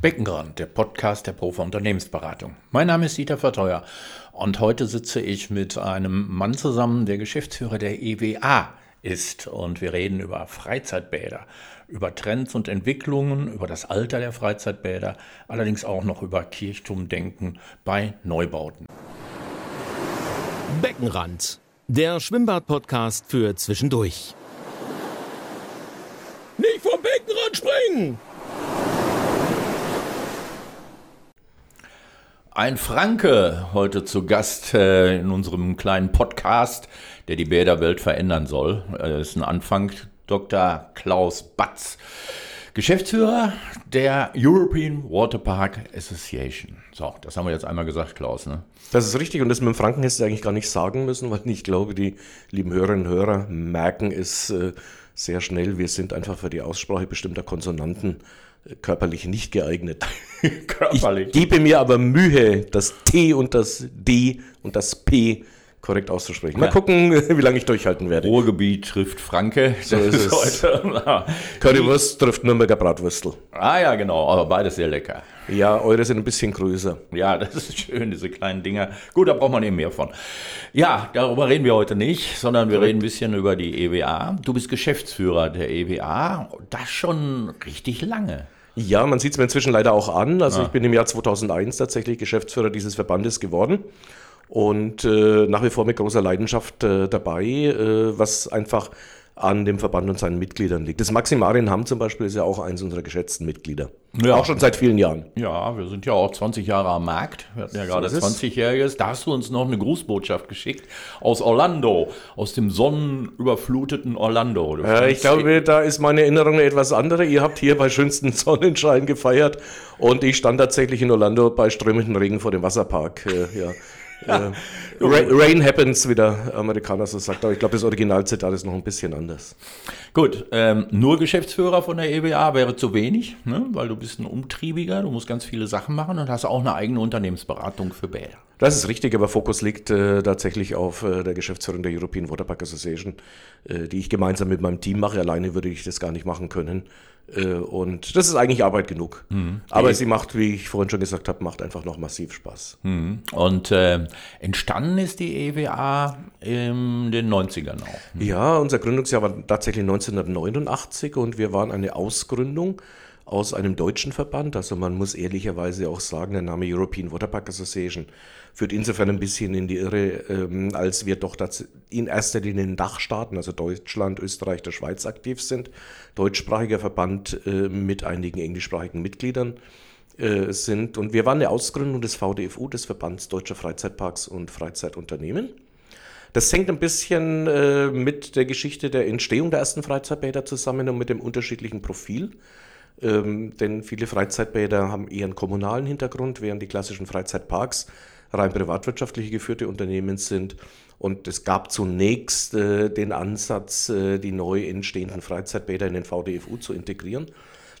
Beckenrand, der Podcast der Profi Unternehmensberatung. Mein Name ist Dieter Verteuer und heute sitze ich mit einem Mann zusammen, der Geschäftsführer der EWA ist und wir reden über Freizeitbäder, über Trends und Entwicklungen, über das Alter der Freizeitbäder, allerdings auch noch über Kirchturmdenken bei Neubauten. Beckenrand, der Schwimmbad-Podcast für zwischendurch. Nicht vom Beckenrand springen! Ein Franke heute zu Gast äh, in unserem kleinen Podcast, der die Bäderwelt verändern soll. Das ist ein Anfang. Dr. Klaus Batz, Geschäftsführer der European Water Park Association. So, das haben wir jetzt einmal gesagt, Klaus. Ne? Das ist richtig und das mit dem Franken hättest du eigentlich gar nicht sagen müssen, weil ich glaube, die lieben Hörerinnen und Hörer merken es äh, sehr schnell. Wir sind einfach für die Aussprache bestimmter Konsonanten körperlich nicht geeignet. körperlich. Ich gebe mir aber Mühe, das T und das D und das P korrekt auszusprechen. Mal ja. gucken, wie lange ich durchhalten werde. Ruhrgebiet trifft Franke. So ist es. Heute. Currywurst trifft Nürnberger Bratwürstel. Ah ja, genau, aber beides sehr lecker. Ja, eure sind ein bisschen größer. Ja, das ist schön, diese kleinen Dinger. Gut, da braucht man eben mehr von. Ja, darüber reden wir heute nicht, sondern wir reden ein bisschen über die EWA. Du bist Geschäftsführer der EWA, das schon richtig lange. Ja, man sieht es mir inzwischen leider auch an. Also ja. ich bin im Jahr 2001 tatsächlich Geschäftsführer dieses Verbandes geworden und äh, nach wie vor mit großer Leidenschaft äh, dabei, äh, was einfach an dem Verband und seinen Mitgliedern liegt. Das Maximarien Hamm zum Beispiel ist ja auch eins unserer geschätzten Mitglieder. Ja. Auch schon seit vielen Jahren. Ja, wir sind ja auch 20 Jahre am Markt. Wir hatten ja so gerade 20-Jähriges. Da hast du uns noch eine Grußbotschaft geschickt aus Orlando, aus dem sonnenüberfluteten Orlando. Ja, ich glaube, da ist meine Erinnerung eine etwas andere. Ihr habt hier bei schönstem Sonnenschein gefeiert und ich stand tatsächlich in Orlando bei strömendem Regen vor dem Wasserpark. Äh, ja. Äh, Rain happens, wie der Amerikaner so sagt. Aber ich glaube, das Originalzitat ist noch ein bisschen anders. Gut, ähm, nur Geschäftsführer von der EBA wäre zu wenig, ne? weil du bist ein Umtriebiger, du musst ganz viele Sachen machen und hast auch eine eigene Unternehmensberatung für Bäder. Das ist richtig, aber Fokus liegt äh, tatsächlich auf äh, der Geschäftsführung der European Waterpark Association, äh, die ich gemeinsam mit meinem Team mache. Alleine würde ich das gar nicht machen können. Äh, und das ist eigentlich Arbeit genug. Mhm. Aber sie macht, wie ich vorhin schon gesagt habe, macht einfach noch massiv Spaß. Mhm. Und äh, entstanden ist die EWA in den 90ern auch. Mhm. Ja, unser Gründungsjahr war tatsächlich 1989 und wir waren eine Ausgründung aus einem deutschen Verband. Also man muss ehrlicherweise auch sagen, der Name European Waterpark Association führt insofern ein bisschen in die Irre, ähm, als wir doch in erster Linie in Dachstaaten, also Deutschland, Österreich, der Schweiz aktiv sind. Deutschsprachiger Verband äh, mit einigen englischsprachigen Mitgliedern äh, sind. Und wir waren eine Ausgründung des VDFU, des Verbands Deutscher Freizeitparks und Freizeitunternehmen. Das hängt ein bisschen äh, mit der Geschichte der Entstehung der ersten Freizeitbäder zusammen und mit dem unterschiedlichen Profil. Ähm, denn viele Freizeitbäder haben eher einen kommunalen Hintergrund, während die klassischen Freizeitparks rein privatwirtschaftlich geführte Unternehmen sind. Und es gab zunächst äh, den Ansatz, äh, die neu entstehenden Freizeitbäder in den VDFU zu integrieren.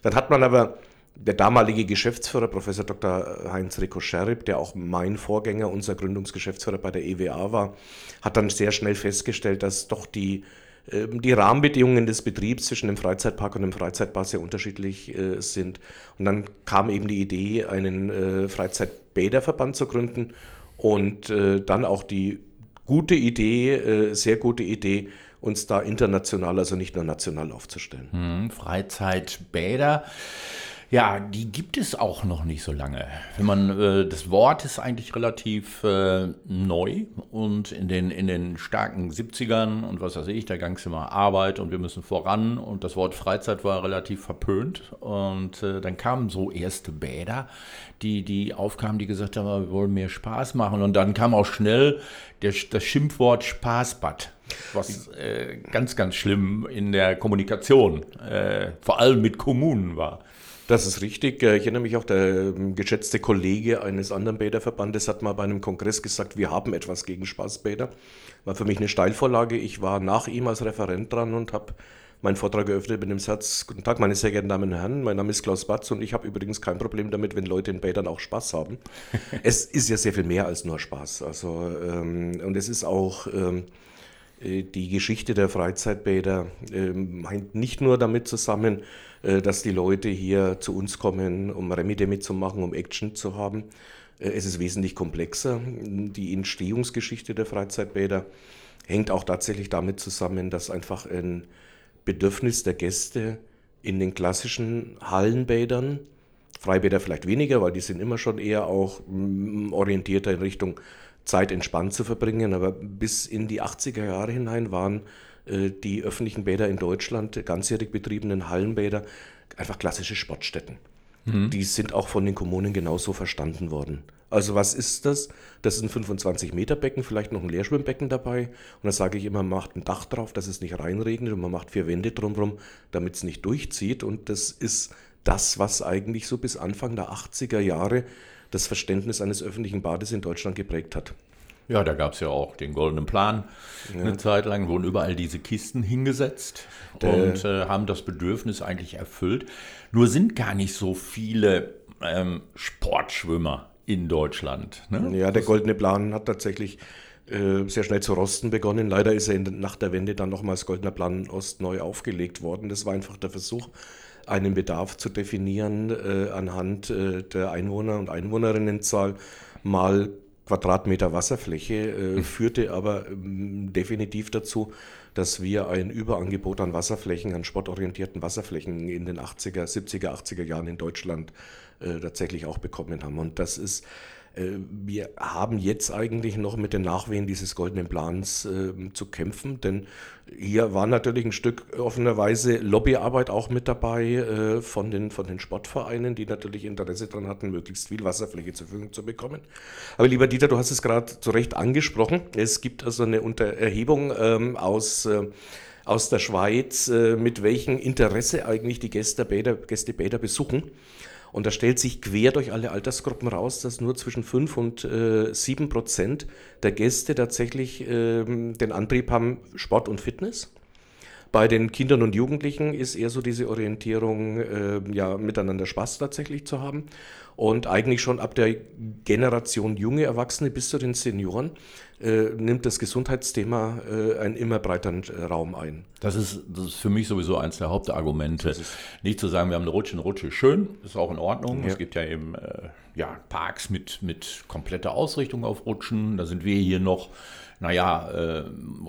Dann hat man aber der damalige Geschäftsführer, Professor Dr. Heinz Rico Scherib, der auch mein Vorgänger, unser Gründungsgeschäftsführer bei der EWA war, hat dann sehr schnell festgestellt, dass doch die die Rahmenbedingungen des Betriebs zwischen dem Freizeitpark und dem Freizeitbad sehr unterschiedlich äh, sind. Und dann kam eben die Idee, einen äh, Freizeitbäderverband zu gründen und äh, dann auch die gute Idee, sehr gute Idee, uns da international, also nicht nur national aufzustellen. Hm, Freizeitbäder. Ja, die gibt es auch noch nicht so lange. Wenn man äh, das Wort ist eigentlich relativ äh, neu und in den in den starken 70ern und was weiß ich, da ging es immer Arbeit und wir müssen voran und das Wort Freizeit war relativ verpönt und äh, dann kamen so erste Bäder, die die aufkamen, die gesagt haben, wir wollen mehr Spaß machen und dann kam auch schnell der, das Schimpfwort Spaßbad was äh, ganz, ganz schlimm in der Kommunikation, äh, vor allem mit Kommunen war. Das ist richtig. Äh, ich erinnere mich auch, der ähm, geschätzte Kollege eines anderen Bäderverbandes hat mal bei einem Kongress gesagt, wir haben etwas gegen Spaßbäder. War für mich eine Steilvorlage. Ich war nach ihm als Referent dran und habe meinen Vortrag eröffnet mit dem Satz, Guten Tag, meine sehr geehrten Damen und Herren, mein Name ist Klaus Batz und ich habe übrigens kein Problem damit, wenn Leute in Bädern auch Spaß haben. es ist ja sehr viel mehr als nur Spaß. Also, ähm, und es ist auch... Ähm, äh, die Geschichte der Freizeitbäder ähm, hängt nicht nur damit zusammen, dass die Leute hier zu uns kommen, um Remi-Demi zu machen, um Action zu haben. Äh, es ist wesentlich komplexer. Die Entstehungsgeschichte der Freizeitbäder hängt auch tatsächlich damit zusammen, dass einfach ein Bedürfnis der Gäste in den klassischen Hallenbädern, Freibäder vielleicht weniger, weil die sind immer schon eher auch mm, orientierter in Richtung Zeit entspannt zu verbringen, aber bis in die 80er Jahre hinein waren äh, die öffentlichen Bäder in Deutschland, ganzjährig betriebenen Hallenbäder, einfach klassische Sportstätten. Mhm. Die sind auch von den Kommunen genauso verstanden worden. Also was ist das? Das ist ein 25 Meter Becken, vielleicht noch ein Leerschwimmbecken dabei. Und da sage ich immer, man macht ein Dach drauf, dass es nicht reinregnet und man macht vier Wände drumherum, damit es nicht durchzieht. Und das ist das, was eigentlich so bis Anfang der 80er Jahre das Verständnis eines öffentlichen Bades in Deutschland geprägt hat. Ja, da gab es ja auch den Goldenen Plan. Ja. Eine Zeit lang wurden überall diese Kisten hingesetzt der und äh, haben das Bedürfnis eigentlich erfüllt. Nur sind gar nicht so viele ähm, Sportschwimmer in Deutschland. Ne? Ja, der Goldene Plan hat tatsächlich äh, sehr schnell zu rosten begonnen. Leider ist er in, nach der Wende dann nochmals Goldener Plan Ost neu aufgelegt worden. Das war einfach der Versuch, einen Bedarf zu definieren äh, anhand äh, der Einwohner- und Einwohnerinnenzahl mal Quadratmeter Wasserfläche, äh, hm. führte aber ähm, definitiv dazu, dass wir ein Überangebot an Wasserflächen, an sportorientierten Wasserflächen in den 80er, 70er, 80er Jahren in Deutschland äh, tatsächlich auch bekommen haben. Und das ist wir haben jetzt eigentlich noch mit den Nachwehen dieses goldenen Plans äh, zu kämpfen, denn hier war natürlich ein Stück offenerweise Lobbyarbeit auch mit dabei äh, von, den, von den Sportvereinen, die natürlich Interesse daran hatten, möglichst viel Wasserfläche zur Verfügung zu bekommen. Aber lieber Dieter, du hast es gerade zu Recht angesprochen. Es gibt also eine Untererhebung ähm, aus äh, aus der Schweiz, äh, mit welchem Interesse eigentlich die Gäste Bäder besuchen. Und da stellt sich quer durch alle Altersgruppen raus, dass nur zwischen 5 und äh, 7 Prozent der Gäste tatsächlich äh, den Antrieb haben, Sport und Fitness. Bei den Kindern und Jugendlichen ist eher so diese Orientierung, äh, ja, miteinander Spaß tatsächlich zu haben. Und eigentlich schon ab der Generation junge Erwachsene bis zu den Senioren äh, nimmt das Gesundheitsthema äh, einen immer breiteren äh, Raum ein. Das ist, das ist für mich sowieso eins der Hauptargumente. Nicht zu sagen, wir haben eine Rutsche, eine Rutsche schön, ist auch in Ordnung. Ja. Es gibt ja eben äh, ja, Parks mit, mit kompletter Ausrichtung auf Rutschen. Da sind wir hier noch, naja, äh,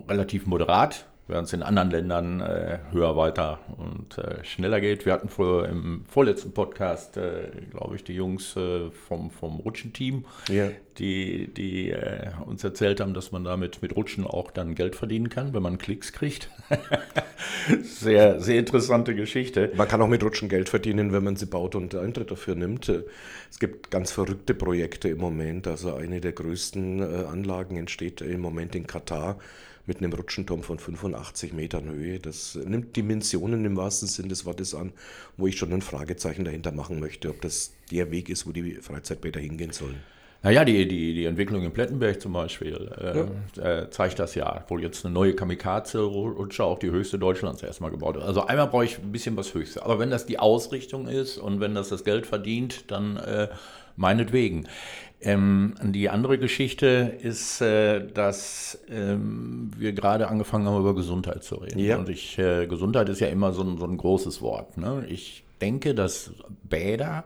relativ moderat während es in anderen Ländern äh, höher, weiter und äh, schneller geht. Wir hatten vor, im vorletzten Podcast, äh, glaube ich, die Jungs äh, vom, vom Rutschenteam, ja. die, die äh, uns erzählt haben, dass man damit mit Rutschen auch dann Geld verdienen kann, wenn man Klicks kriegt. sehr, sehr interessante Geschichte. Man kann auch mit Rutschen Geld verdienen, wenn man sie baut und Eintritt dafür nimmt. Es gibt ganz verrückte Projekte im Moment. Also eine der größten äh, Anlagen entsteht im Moment in Katar mit einem Rutschenturm von 85 Metern Höhe. Das nimmt Dimensionen im wahrsten Sinne des Wortes an, wo ich schon ein Fragezeichen dahinter machen möchte, ob das der Weg ist, wo die Freizeitbäder hingehen sollen. Naja, die, die, die Entwicklung in Plettenberg zum Beispiel äh, ja. äh, zeigt das ja, wo jetzt eine neue Kamikaze-Rutsche, auch die höchste Deutschlands erstmal gebaut wird. Also einmal brauche ich ein bisschen was Höchstes. Aber wenn das die Ausrichtung ist und wenn das das Geld verdient, dann äh, meinetwegen. Ähm, die andere Geschichte ist, äh, dass ähm, wir gerade angefangen haben, über Gesundheit zu reden. Ja. Und ich, äh, Gesundheit ist ja immer so ein, so ein großes Wort. Ne? Ich denke, dass Bäder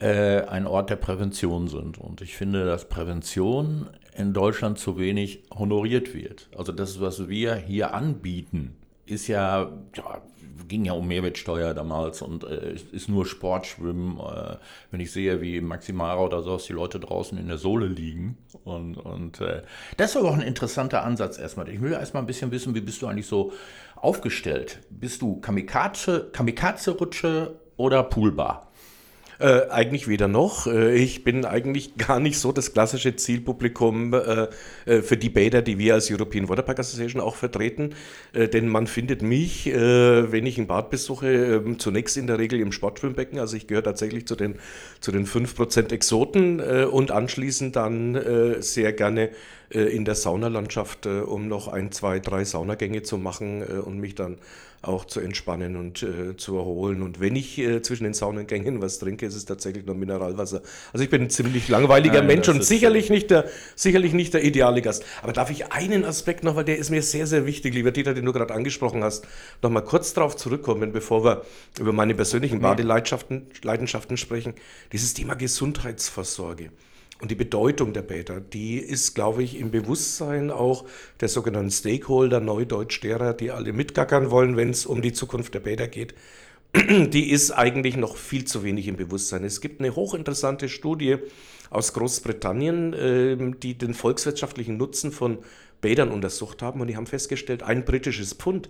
äh, ein Ort der Prävention sind. Und ich finde, dass Prävention in Deutschland zu wenig honoriert wird. Also das, was wir hier anbieten, ist ja, ja ging ja um Mehrwertsteuer damals und äh, ist nur Sportschwimmen. Äh, wenn ich sehe, wie Maximara oder so, die Leute draußen in der Sohle liegen. Und, und äh, das ist aber auch ein interessanter Ansatz erstmal. Ich will erstmal ein bisschen wissen, wie bist du eigentlich so aufgestellt? Bist du Kamikaze, Kamikaze-Rutsche oder Poolbar? Äh, eigentlich weder noch. Äh, ich bin eigentlich gar nicht so das klassische Zielpublikum äh, äh für die Bäder, die wir als European Waterpark Association auch vertreten. Äh, denn man findet mich, wenn ich ein Bad besuche, ähm, zunächst in der Regel im Sportschwimmbecken. Also ich gehöre tatsächlich zu den, zu den 5% Exoten und anschließend dann sehr gerne in der Saunalandschaft, um noch ein, zwei, drei Saunagänge zu machen und mich dann auch zu entspannen und äh, zu erholen. Und wenn ich äh, zwischen den Saunengängen was trinke, ist es tatsächlich nur Mineralwasser. Also ich bin ein ziemlich langweiliger Nein, Mensch das und sicherlich nicht, der, sicherlich nicht der ideale Gast. Aber darf ich einen Aspekt noch, weil der ist mir sehr, sehr wichtig, lieber Dieter, den du gerade angesprochen hast, noch mal kurz darauf zurückkommen, bevor wir über meine persönlichen Badeleidenschaften Leidenschaften sprechen. Dieses Thema Gesundheitsvorsorge. Und die Bedeutung der Bäder, die ist, glaube ich, im Bewusstsein auch der sogenannten Stakeholder, Neudeutsch derer, die alle mitgackern wollen, wenn es um die Zukunft der Bäder geht, die ist eigentlich noch viel zu wenig im Bewusstsein. Es gibt eine hochinteressante Studie aus Großbritannien, ähm, die den volkswirtschaftlichen Nutzen von Bädern untersucht haben und die haben festgestellt, ein britisches Pfund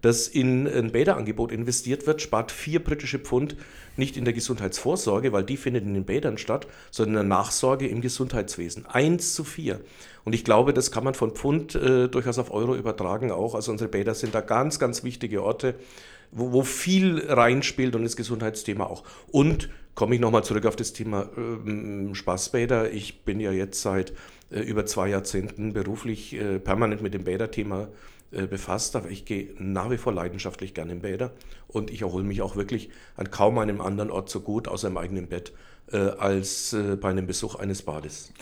das in ein Bäderangebot investiert wird, spart vier britische Pfund nicht in der Gesundheitsvorsorge, weil die findet in den Bädern statt, sondern in der Nachsorge im Gesundheitswesen. Eins zu vier. Und ich glaube, das kann man von Pfund äh, durchaus auf Euro übertragen auch. Also unsere Bäder sind da ganz, ganz wichtige Orte, wo, wo viel reinspielt und das Gesundheitsthema auch. Und komme ich nochmal zurück auf das Thema ähm, Spaßbäder. Ich bin ja jetzt seit äh, über zwei Jahrzehnten beruflich äh, permanent mit dem Bäderthema befasst, aber ich gehe nach wie vor leidenschaftlich gerne in Bäder und ich erhole mich auch wirklich an kaum einem anderen Ort so gut, außer im eigenen Bett, äh, als äh, bei einem Besuch eines Bades.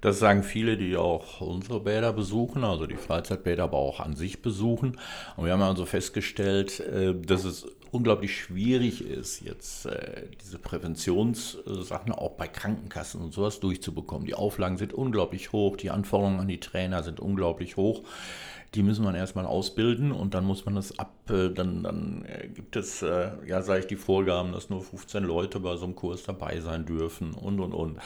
Das sagen viele, die auch unsere Bäder besuchen, also die Freizeitbäder aber auch an sich besuchen. Und wir haben also festgestellt, dass es unglaublich schwierig ist, jetzt diese Präventionssachen auch bei Krankenkassen und sowas durchzubekommen. Die Auflagen sind unglaublich hoch, die Anforderungen an die Trainer sind unglaublich hoch die müssen man erstmal ausbilden und dann muss man das ab, äh, dann, dann äh, gibt es, äh, ja, sage ich, die Vorgaben, dass nur 15 Leute bei so einem Kurs dabei sein dürfen und und und.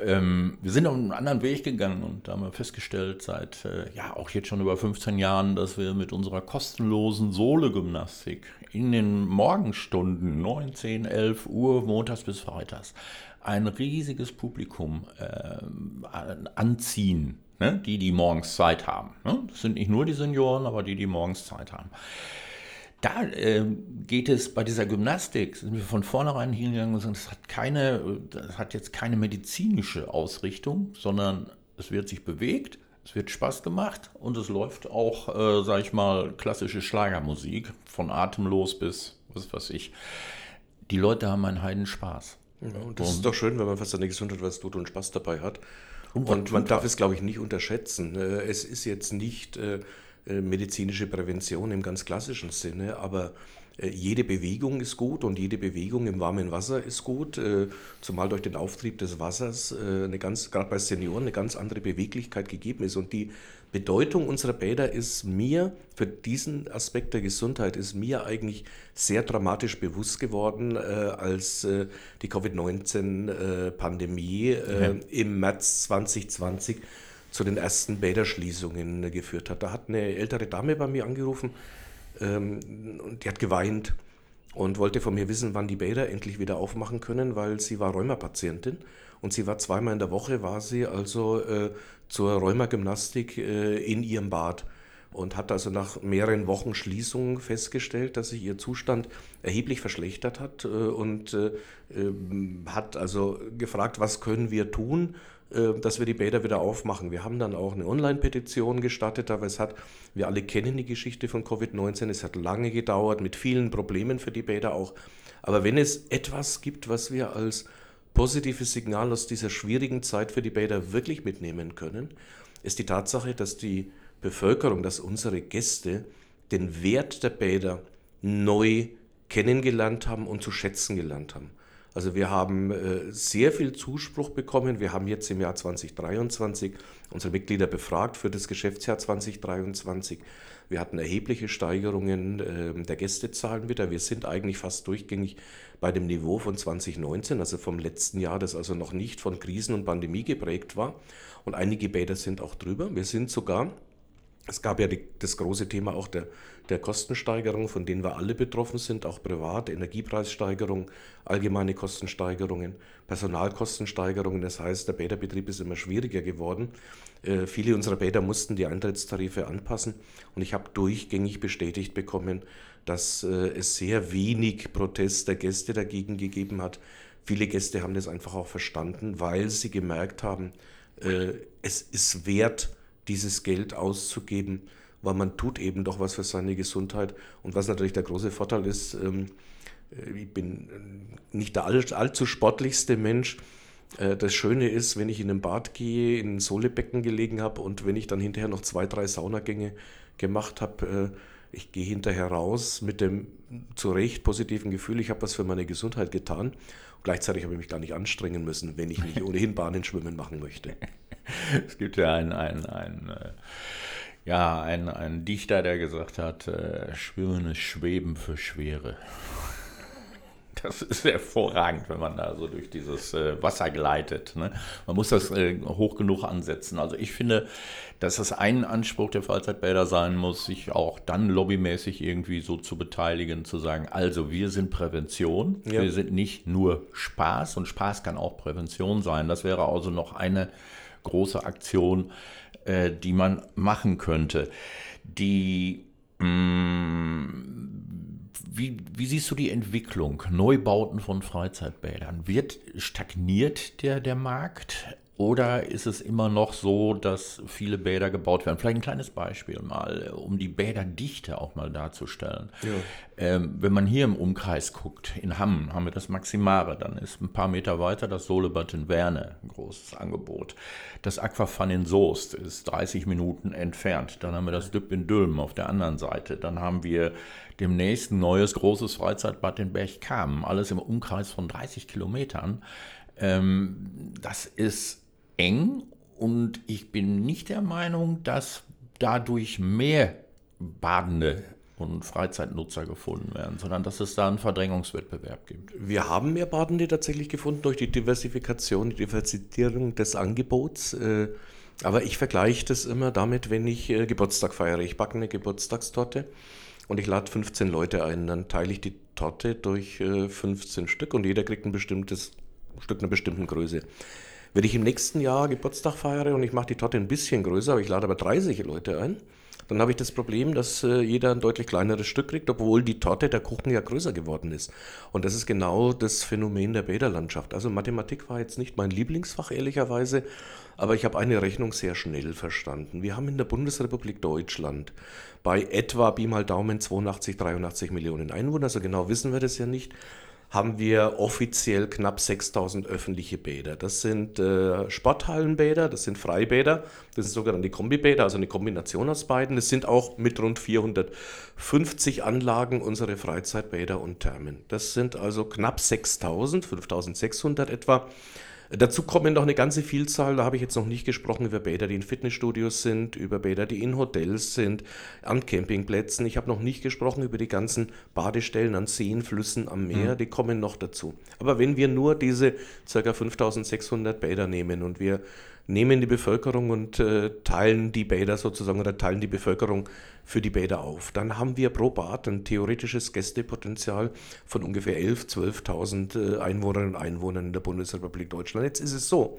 Ähm, wir sind auf einen anderen Weg gegangen und haben festgestellt, seit ja auch jetzt schon über 15 Jahren, dass wir mit unserer kostenlosen Sohle-Gymnastik in den Morgenstunden 9, 10, 11 Uhr, montags bis freitags, ein riesiges Publikum äh, anziehen ne? die, die morgens Zeit haben. Ne? Das sind nicht nur die Senioren, aber die, die morgens Zeit haben. Da äh, geht es bei dieser Gymnastik, sind wir von vornherein hingegangen und sagen, das hat, keine, das hat jetzt keine medizinische Ausrichtung, sondern es wird sich bewegt, es wird Spaß gemacht und es läuft auch, äh, sag ich mal, klassische Schlagermusik, von atemlos bis was weiß ich. Die Leute haben einen heiden Spaß. Ja, und das und, ist doch schön, wenn man fast seine Gesundheit was tut und Spaß dabei hat. Und, man darf es, glaube ich, nicht unterschätzen. Äh, es ist jetzt nicht äh, äh, medizinische Prävention im ganz klassischen Sinne, aber jede Bewegung ist gut und jede Bewegung im warmen Wasser ist gut, zumal durch den Auftrieb des Wassers eine ganz, gerade bei Senioren, eine ganz andere Beweglichkeit gegeben ist. Und die Bedeutung unserer Bäder ist mir, für diesen Aspekt der Gesundheit, ist mir eigentlich sehr dramatisch bewusst geworden, äh, als äh, die Covid-19-Pandemie äh, ja. im März 2020 zu den ersten Bäderschließungen geführt hat. Da hat eine ältere Dame bei mir angerufen und die hat geweint und wollte von mir wissen, wann die Bäder endlich wieder aufmachen können, weil sie war Rheumapatientin. Und sie war zweimal in der Woche, war sie also äh, zur Rheumagymnastik äh, in ihrem Bad und hat also nach mehreren Wochen Schließung festgestellt, dass sich ihr Zustand erheblich verschlechtert hat äh, und äh, ähm, hat also gefragt, was können wir tun, dass wir die Bäder wieder aufmachen. Wir haben dann auch eine Online-Petition gestartet, aber es hat, wir alle kennen die Geschichte von Covid-19, es hat lange gedauert, mit vielen Problemen für die Bäder auch. Aber wenn es etwas gibt, was wir als positives Signal aus dieser schwierigen Zeit für die Bäder wirklich mitnehmen können, ist die Tatsache, dass die Bevölkerung, dass unsere Gäste den Wert der Bäder neu kennengelernt haben und zu schätzen gelernt haben. Also wir haben äh, sehr viel Zuspruch bekommen. Wir haben jetzt im Jahr 2023 unsere Mitglieder befragt für das Geschäftsjahr 2023. Wir hatten erhebliche Steigerungen äh, der Gästezahlen wieder. Wir sind eigentlich fast durchgängig bei dem Niveau von 2019, also vom letzten Jahr, das also noch nicht von Krisen und Pandemie geprägt war. Und einige Bäder sind auch drüber. Wir sind sogar es gab ja die, das große Thema auch der, der Kostensteigerung, von denen wir alle betroffen sind, auch privat, Energiepreissteigerung, allgemeine Kostensteigerungen, Personalkostensteigerungen. Das heißt, der Bäderbetrieb ist immer schwieriger geworden. Äh, viele unserer Bäder mussten die Eintrittstarife anpassen und ich habe durchgängig bestätigt bekommen, dass äh, es sehr wenig Protest der Gäste dagegen gegeben hat. Viele Gäste haben das einfach auch verstanden, weil sie gemerkt haben, äh, es ist wert, dieses Geld auszugeben weil man tut eben doch was für seine Gesundheit. Und was natürlich der große Vorteil ist, ähm, äh, ich bin äh, nicht der all, allzu sportlichste Mensch. Äh, das Schöne ist, wenn ich in ein Bad gehe, in ein Sohlebecken gelegen habe und wenn ich dann hinterher noch zwei, drei Saunagänge gemacht habe, ich gehe hinterher raus mit dem zu Recht positiven Gefühl, ich habe was für meine Gesundheit getan. Gleichzeitig habe ich mich gar nicht anstrengen müssen, wenn ich nicht ohnehin Bahnen schwimmen machen möchte. Es gibt ja einen, einen, einen, ja, einen, einen Dichter, der gesagt hat, Schwimmen ist Schweben für Schwere. Das ist hervorragend, wenn man da so durch dieses äh, Wasser gleitet. Ne? Man muss das äh, hoch genug ansetzen. Also ich finde, dass das ein Anspruch der Freizeitbäder sein muss, sich auch dann lobbymäßig irgendwie so zu beteiligen, zu sagen, also wir sind Prävention, ja. wir sind nicht nur Spaß und Spaß kann auch Prävention sein. Das wäre also noch eine große Aktion, äh, die man machen könnte. Die mh, mm, wie, wie, siehst du die Entwicklung? Neubauten von Freizeitbädern. Wird stagniert der, der Markt? Oder ist es immer noch so, dass viele Bäder gebaut werden? Vielleicht ein kleines Beispiel mal, um die Bäderdichte auch mal darzustellen. Ja. Ähm, wenn man hier im Umkreis guckt, in Hamm haben wir das Maximare, dann ist ein paar Meter weiter das Solebad in Werne, ein großes Angebot. Das Aquafun in Soest ist 30 Minuten entfernt. Dann haben wir das Düpp in Dülmen auf der anderen Seite. Dann haben wir demnächst ein neues großes Freizeitbad in Berchtesgaden, alles im Umkreis von 30 Kilometern. Ähm, das ist eng und ich bin nicht der Meinung, dass dadurch mehr Badende und Freizeitnutzer gefunden werden, sondern dass es da einen Verdrängungswettbewerb gibt. Wir haben mehr Badende tatsächlich gefunden durch die Diversifikation, die Diversitierung des Angebots. Äh, aber ich vergleiche das immer damit, wenn ich äh, Geburtstag feiere. Ich backe eine Geburtstagstorte und ich lade 15 Leute ein. Dann teile ich die Torte durch 15 äh, Stück und jeder kriegt ein bestimmtes Stück einer bestimmten Größe. Wenn ich im nächsten Jahr Geburtstag feiere und ich mache die Torte ein bisschen größer, aber ich lade aber 30 Leute ein, dann habe ich das Problem, dass äh, jeder ein deutlich kleineres Stück kriegt, obwohl die Torte, der Kuchen ja größer geworden ist. Und das ist genau das Phänomen der Bäderlandschaft. Also Mathematik war jetzt nicht mein Lieblingsfach, ehrlicherweise, aber ich habe eine Rechnung sehr schnell verstanden. Wir haben in der Bundesrepublik Deutschland bei etwa, Pi mal Daumen, 82, 83 Millionen Einwohner, also genau wissen wir das ja nicht haben wir offiziell knapp 6000 öffentliche Bäder. Das sind äh, Sporthallenbäder, das sind Freibäder, das sind sogenannte Kombibäder, also eine Kombination aus beiden. Es sind auch mit rund 450 Anlagen unsere Freizeitbäder und Thermen. Das sind also knapp 6000, 5600 etwa. Dazu kommen noch eine ganze Vielzahl, da habe ich jetzt noch nicht gesprochen, über Bäder, die in Fitnessstudios sind, über Bäder, die in Hotels sind, an Campingplätzen. Ich habe noch nicht gesprochen über die ganzen Badestellen an Seen, Flüssen, am Meer, mhm. die kommen noch dazu. Aber wenn wir nur diese ca. 5600 Bäder nehmen und wir nehmen die Bevölkerung und äh, teilen die Bäder sozusagen oder teilen die Bevölkerung für die Bäder auf. Dann haben wir pro Bad ein theoretisches Gästepotenzial von ungefähr 11.000, 12.000 äh, Einwohnerinnen und Einwohnern in der Bundesrepublik Deutschland. Jetzt ist es so,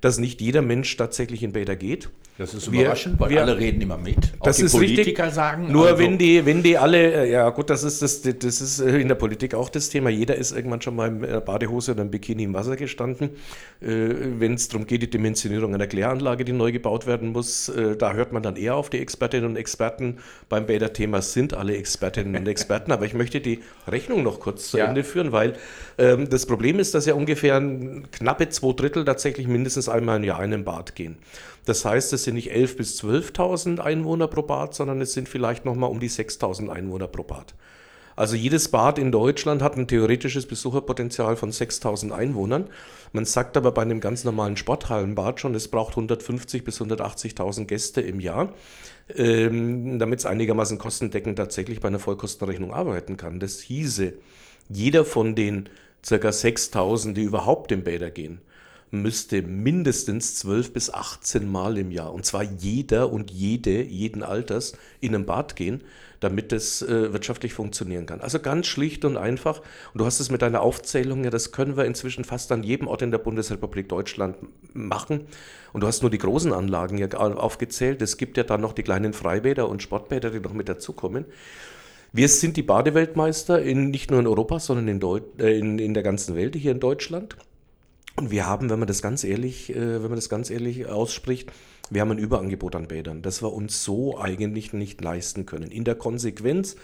dass nicht jeder Mensch tatsächlich in Bäder geht. Das ist wir, überraschend, weil wir, alle reden immer mit. Auch das die ist Politiker richtig. sagen. Nur also wenn die, wenn die alle, äh, ja gut, das ist das, das ist äh, in der Politik auch das Thema. Jeder ist irgendwann schon mal in Badehose oder im Bikini im Wasser gestanden. Wenn es darum geht, die Dimensionierung einer Kläranlage, die neu gebaut werden muss, da hört man dann eher auf die Expertinnen und Experten. Beim Bäderthema sind alle Expertinnen und Experten. Aber ich möchte die Rechnung noch kurz zu ja. Ende führen, weil ähm, das Problem ist, dass ja ungefähr knappe zwei Drittel tatsächlich mindestens einmal im Jahr in ein Bad gehen. Das heißt, es sind nicht 11.000 bis 12.000 Einwohner pro Bad, sondern es sind vielleicht nochmal um die 6.000 Einwohner pro Bad. Also jedes Bad in Deutschland hat ein theoretisches Besucherpotenzial von 6000 Einwohnern. Man sagt aber bei einem ganz normalen Sporthallenbad schon, es braucht 150 bis 180.000 Gäste im Jahr, ähm, damit es einigermaßen kostendeckend tatsächlich bei einer Vollkostenrechnung arbeiten kann. Das hieße, jeder von den ca. 6000, die überhaupt in Bäder gehen, müsste mindestens 12 bis 18 Mal im Jahr, und zwar jeder und jede, jeden Alters, in ein Bad gehen, damit es äh, wirtschaftlich funktionieren kann. Also ganz schlicht und einfach. Und du hast es mit deiner Aufzählung, ja, das können wir inzwischen fast an jedem Ort in der Bundesrepublik Deutschland machen. Und du hast nur die großen Anlagen ja aufgezählt. Es gibt ja dann noch die kleinen Freibäder und Sportbäder, die noch mit dazukommen. Wir sind die Badeweltmeister in, nicht nur in Europa, sondern in, äh, in, in der ganzen Welt, hier in Deutschland. Und wir haben, wenn man das ganz ehrlich, äh, wenn man das ganz ehrlich ausspricht, wir haben ein Überangebot an Bädern, das wir uns so eigentlich nicht leisten können. In der Konsequenz,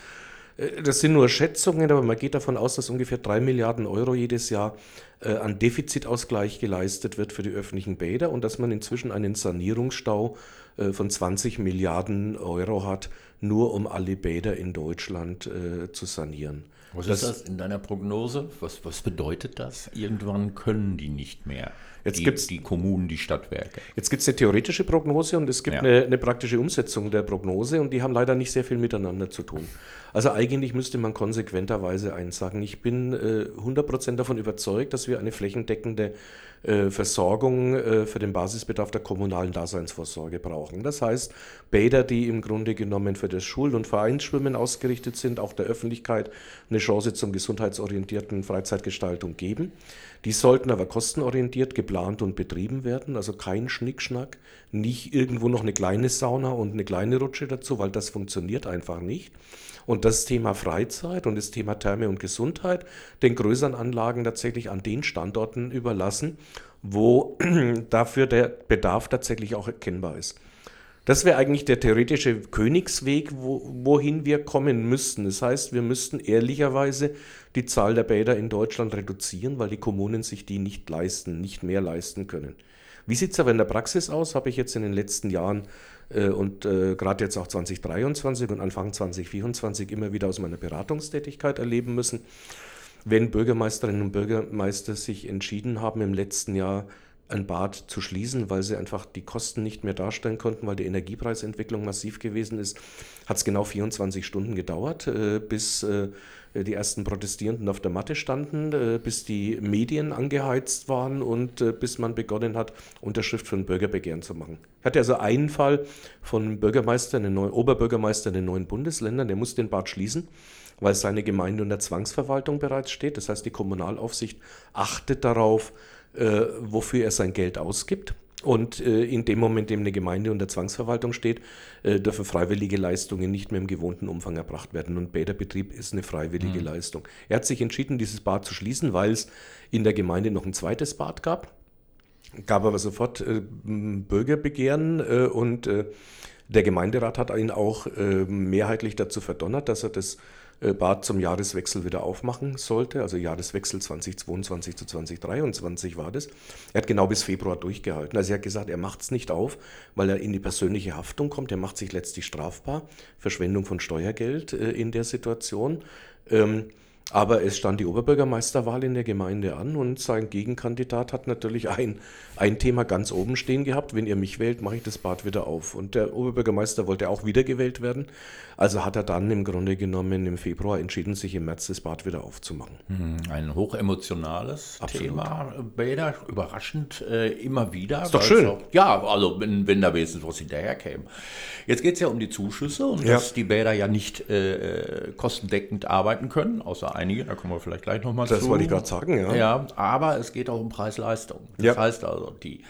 äh, das sind nur Schätzungen, aber man geht davon aus, dass ungefähr drei Milliarden Euro jedes Jahr äh, an Defizitausgleich geleistet wird für die öffentlichen Bäder und dass man inzwischen einen Sanierungsstau von 20 Milliarden Euro hat, nur um alle Bäder in Deutschland zu sanieren. Was das, ist das in deiner Prognose? Was, was bedeutet das? Irgendwann können die nicht mehr. Jetzt die, gibt's, die Kommunen, die Stadtwerke. Jetzt gibt es eine theoretische Prognose und es gibt ja. eine, eine, praktische Umsetzung der Prognose und die haben leider nicht sehr viel miteinander zu tun. Also eigentlich müsste man konsequenterweise eins sagen. Ich bin äh, 100% davon überzeugt, dass wir eine flächendeckende Versorgung äh, für den Basisbedarf der kommunalen Daseinsvorsorge brauchen. Das heißt, Bäder, die im Grunde genommen für das Schul- und Vereinsschwimmen ausgerichtet sind, auch der Öffentlichkeit eine Chance zum gesundheitsorientierten Freizeitgestaltung geben. Die sollten aber kostenorientiert geplant und betrieben werden, also kein Schnickschnack, nicht irgendwo noch eine kleine Sauna und eine kleine Rutsche dazu, weil das funktioniert einfach nicht. Und das Thema Freizeit und das Thema Therme und Gesundheit den größeren Anlagen tatsächlich an den Standorten überlassen, wo dafür der Bedarf tatsächlich auch erkennbar ist. Das wäre eigentlich der theoretische Königsweg, wo, wohin wir kommen müssten. Das heißt, wir müssten ehrlicherweise die Zahl der Bäder in Deutschland reduzieren, weil die Kommunen sich die nicht leisten, nicht mehr leisten können. Wie sieht es aber in der Praxis aus? Habe ich jetzt in den letzten Jahren äh, und äh, gerade jetzt auch 2023 und Anfang 2024 immer wieder aus meiner Beratungstätigkeit erleben müssen. Wenn Bürgermeisterinnen und Bürgermeister sich entschieden haben, im letzten Jahr ein Bad zu schließen, weil sie einfach die Kosten nicht mehr darstellen konnten, weil die Energiepreisentwicklung massiv gewesen ist, hat es genau 24 Stunden gedauert, äh, bis äh, die ersten Protestierenden auf der Matte standen, äh, bis die Medien angeheizt waren und bis man begonnen hat, Unterschrift für ein Bürgerbegehren zu machen. Ich hatte also einen Fall von einem Bürgermeister, einem neuen Oberbürgermeister in den neuen Bundesländern, der muss den Bad schließen weil seine Gemeinde unter Zwangsverwaltung bereits steht. Das heißt, die Kommunalaufsicht achtet darauf, äh, wofür er sein Geld ausgibt. Und äh, in dem Moment, in dem eine Gemeinde unter Zwangsverwaltung steht, äh, dürfen freiwillige Leistungen nicht mehr im gewohnten Umfang erbracht werden. Und Bäderbetrieb ist eine freiwillige mhm. Leistung. Er hat sich entschieden, dieses Bad zu schließen, weil es in der Gemeinde noch ein zweites Bad gab. Gab aber sofort äh, Bürgerbegehren äh, und äh, der Gemeinderat hat ihn auch äh, mehrheitlich dazu verdonnert, dass er das Bad zum Jahreswechsel wieder aufmachen sollte. Also Jahreswechsel 2022 zu 2023 war das. Er hat genau bis Februar durchgehalten. Also er hat gesagt, er macht es nicht auf, weil er in die persönliche Haftung kommt. Er macht sich letztlich strafbar. Verschwendung von Steuergeld äh, in der Situation. Ähm, aber es stand die Oberbürgermeisterwahl in der Gemeinde an und sein Gegenkandidat hat natürlich ein, ein Thema ganz oben stehen gehabt. Wenn ihr mich wählt, mache ich das Bad wieder auf. Und der Oberbürgermeister wollte auch wiedergewählt werden. Also hat er dann im Grunde genommen im Februar entschieden, sich im März das Bad wieder aufzumachen. Hm, ein hochemotionales Absolut. Thema, Bäder, überraschend äh, immer wieder. Ist doch schön. Auch, ja, also wenn, wenn da wenigstens was hinterherkäme. Jetzt geht es ja um die Zuschüsse und ja. dass die Bäder ja nicht äh, kostendeckend arbeiten können, außer einige, da kommen wir vielleicht gleich nochmal zu. Das wollte ich gerade sagen, ja. Ja, aber es geht auch um Preis-Leistung. Das ja. heißt also, die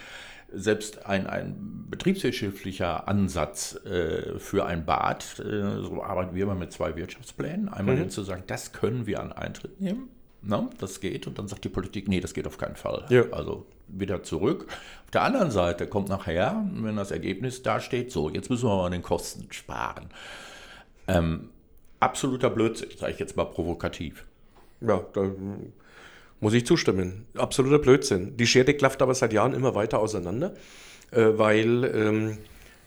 selbst ein, ein betriebswirtschaftlicher Ansatz äh, für ein Bad, äh, so arbeiten wir immer mit zwei Wirtschaftsplänen. Einmal mhm. zu sagen, das können wir an Eintritt nehmen, na, das geht. Und dann sagt die Politik, nee, das geht auf keinen Fall. Ja. Also wieder zurück. Auf der anderen Seite kommt nachher, wenn das Ergebnis da steht, so, jetzt müssen wir mal an den Kosten sparen. Ähm, absoluter Blödsinn, sage ich jetzt mal provokativ. Ja, da muss ich zustimmen. Absoluter Blödsinn. Die Schere klafft aber seit Jahren immer weiter auseinander, äh, weil ähm,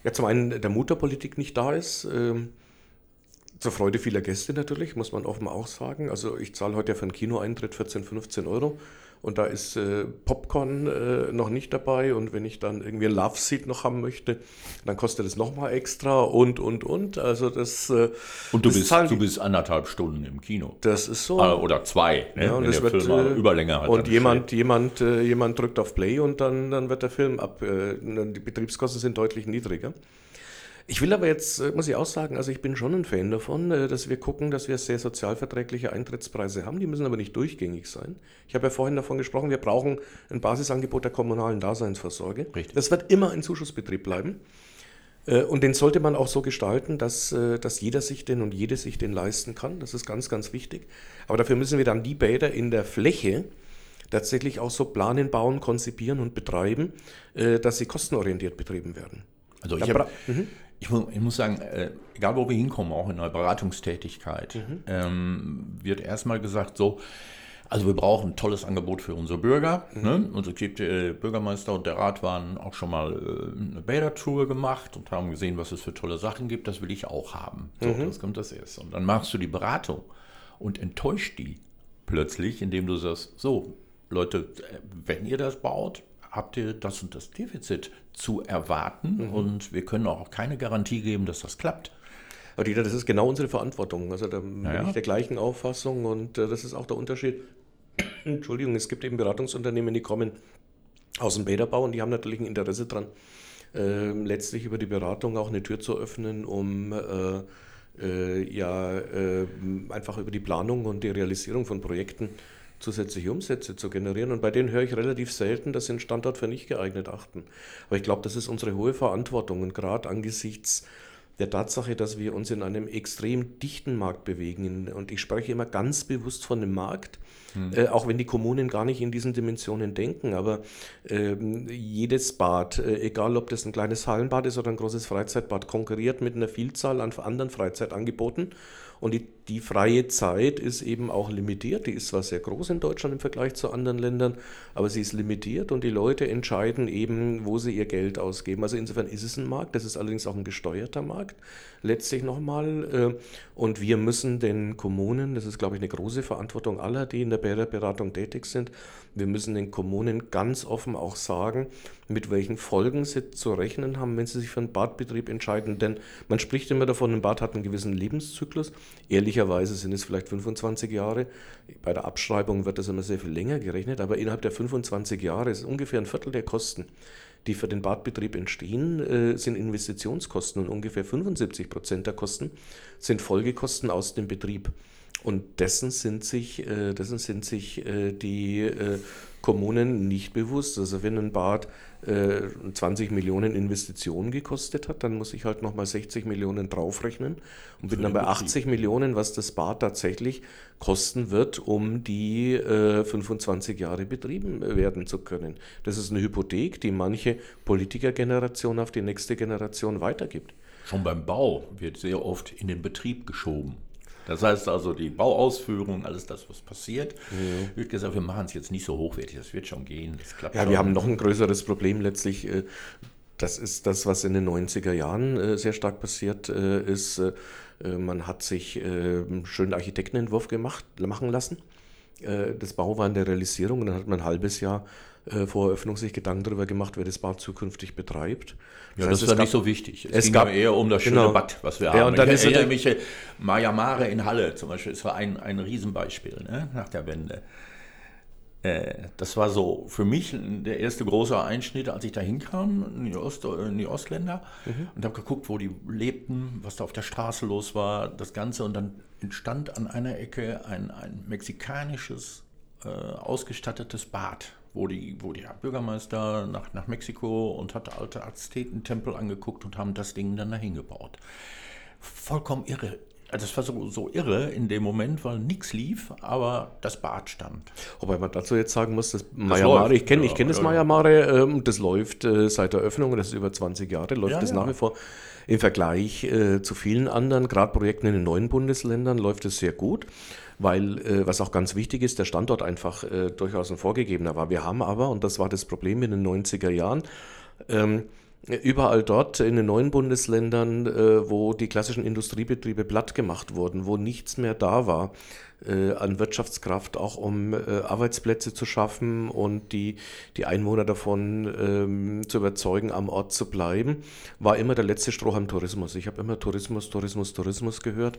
ja zum einen der Mutterpolitik nicht da ist. Zur Freude vieler Gäste natürlich, muss man offen auch sagen. Also ich zahle heute ja für einen Kinoeintritt 14, 15 Euro. Und da ist äh, Popcorn äh, noch nicht dabei. Und wenn ich dann irgendwie ein Love Seat noch haben möchte, dann kostet es nochmal extra und, und, und. Also das. Äh, und du, das bist, du bist anderthalb Stunden im Kino. Das ist so. Äh, oder zwei, ne? ja, und wenn der wird, Film äh, Überlänge hat. Und jemand, jemand, äh, jemand drückt auf Play und dann, dann wird der Film ab. die Betriebskosten sind deutlich niedriger. Ich will aber jetzt, äh, muss ich auch sagen, also ich bin schon ein Fan davon, äh, dass wir gucken, dass wir sehr sozialverträgliche Eintrittspreise haben. Die müssen aber nicht durchgängig sein. Ich habe ja vorhin davon gesprochen, wir brauchen ein Basisangebot der kommunalen Daseinsvorsorge. Richtig. Das wird immer ein Zuschussbetrieb bleiben. Äh, und den sollte man auch so gestalten, dass, dass jeder sich den und jede sich den leisten kann. Das ist ganz, ganz wichtig. Aber dafür müssen wir dann die Bäder in der Fläche tatsächlich auch so planen, bauen, konzipieren und betreiben, dass sie kostenorientiert betrieben werden. Also ich, hab, ich, mu- ich muss sagen, äh, egal wo wir hinkommen, auch in der Beratungstätigkeit, ähm, wird erstmal gesagt, so, also wir brauchen ein tolles Angebot für unsere Bürger. Ne? Und es gibt äh, Bürgermeister und der Rat waren auch schon mal äh, eine Bädertour gemacht und haben gesehen, was es für tolle Sachen gibt. Das will ich auch haben. So, das kommt das erste. Und dann machst du die Beratung und enttäuscht die plötzlich, indem du sagst, so, Leute, äh, wenn ihr das baut, habt ihr das und das Defizit zu erwarten und wir können auch keine Garantie geben, dass das klappt. Aber Dieter, das ist genau unsere Verantwortung. Also da bin Ja. ich der gleichen Auffassung und äh, das ist auch der Unterschied. Entschuldigung, es gibt eben Beratungsunternehmen, die kommen aus dem Bäderbau und die haben natürlich ein Interesse daran, ähm, letztlich über die Beratung auch eine Tür zu öffnen, um äh, äh, ja äh, einfach über die Planung und die Realisierung von Projekten zusätzliche Umsätze zu generieren. Und bei denen höre ich relativ selten, dass sie einen Standort für nicht geeignet achten. Aber ich glaube, das ist unsere hohe Verantwortung und gerade angesichts der Tatsache, dass wir uns in einem extrem dichten Markt bewegen. Und ich spreche immer ganz bewusst von dem Markt, äh, auch wenn die Kommunen gar nicht in diesen Dimensionen denken. Aber ähm, jedes Bad, äh, egal ob das ein kleines Hallenbad ist oder ein großes Freizeitbad, konkurriert mit einer Vielzahl an anderen Freizeitangeboten. Und die, die freie Zeit ist eben auch limitiert. Die ist zwar sehr groß in Deutschland im Vergleich zu anderen Ländern, aber sie ist limitiert und die Leute entscheiden eben, wo sie ihr Geld ausgeben. Also insofern ist es ein Markt, das ist allerdings auch ein gesteuerter Markt, letztlich nochmal. äh, Und wir müssen den Kommunen, das ist glaube ich eine große Verantwortung aller, die in der Beratung tätig sind, wir müssen den Kommunen ganz offen auch sagen, mit welchen Folgen sie zu rechnen haben, wenn sie sich für einen Badbetrieb entscheiden. Denn man spricht immer davon, ein Bad hat einen gewissen Lebenszyklus. Ehrlicherweise sind es vielleicht 25 Jahre. Bei der Abschreibung wird das immer sehr viel länger gerechnet, aber innerhalb der 25 Jahre ist ungefähr ein Viertel der Kosten, die für den Badbetrieb entstehen, äh, sind Investitionskosten und ungefähr 75 Prozent der Kosten sind Folgekosten aus dem Betrieb. Und dessen sind sich, äh, dessen sind sich äh, die äh, Kommunen nicht bewusst. Also wenn ein Bad äh, 20 Millionen Investitionen gekostet hat, dann muss ich halt nochmal 60 Millionen draufrechnen und bin dann bei 80 Millionen, was das Bad tatsächlich kosten wird, um die äh, 25 Jahre betrieben werden zu können. Das ist eine Hypothek, die manche Politikergeneration auf die nächste Generation weitergibt. Schon beim Bau wird sehr oft in den Betrieb geschoben. Das heißt also, die Bauausführung, alles das, was passiert, wird gesagt, wir machen es jetzt nicht so hochwertig, das wird schon gehen, das klappt Ja, schon. wir haben noch ein größeres Problem letztlich. äh, Das ist das, was in den 90er Jahren äh, sehr stark passiert äh, ist. Man hat sich einen schönen Architektenentwurf gemacht, machen lassen. Das Bau war in der Realisierung und dann hat man ein halbes Jahr äh, vor Eröffnung sich Gedanken darüber gemacht, wer das Bad zukünftig betreibt. Ja, heißt, das es war nicht so wichtig. Es, es ging gab- eher um das schöne genau. Bad, was wir Ja, haben. und dann ich ist erinnere natürlich- mich, äh, Maya Mare in Halle zum Beispiel, das war ein, ein Riesenbeispiel ne, nach der Wende. Äh, Das war so für mich der erste große Einschnitt, als ich da hinkam, in die, Ost, die Ostländer Mhm. und habe geguckt, wo die lebten, was da auf der Straße los war, das Ganze. Und dann entstand an einer Ecke ein, ein mexikanisches äh, ausgestattetes Bad, wo die, wo der Bürgermeister nach, nach Mexiko und hat alte Aztekentempel angeguckt und haben das Ding dann dahin gebaut. Vollkommen irre. Also es war so, so irre in dem Moment, weil nichts lief, aber das Bad stand. Wobei man dazu jetzt sagen muss, das Maya läuft. Mare, ich kenne Ja, ich kenn das ja, Maya ja. Mare, ähm, das läuft äh, seit der Eröffnung, das ist über 20 Jahre, läuft Ja, das ja. nach wie vor. Im Vergleich äh, zu vielen anderen, gerade Projekten in den neuen Bundesländern, läuft es sehr gut, weil, äh, was auch ganz wichtig ist, der Standort einfach äh, durchaus ein vorgegebener war. Wir haben aber, und das war das Problem in den 90er Jahren, ähm, Überall dort in den neuen Bundesländern, äh, wo die klassischen Industriebetriebe platt gemacht wurden, wo nichts mehr da war an Wirtschaftskraft, auch um äh, Arbeitsplätze zu schaffen und die, die Einwohner davon ähm, zu überzeugen, am Ort zu bleiben, war immer der letzte Strohhalm Tourismus. Ich habe immer Tourismus, Tourismus, Tourismus gehört.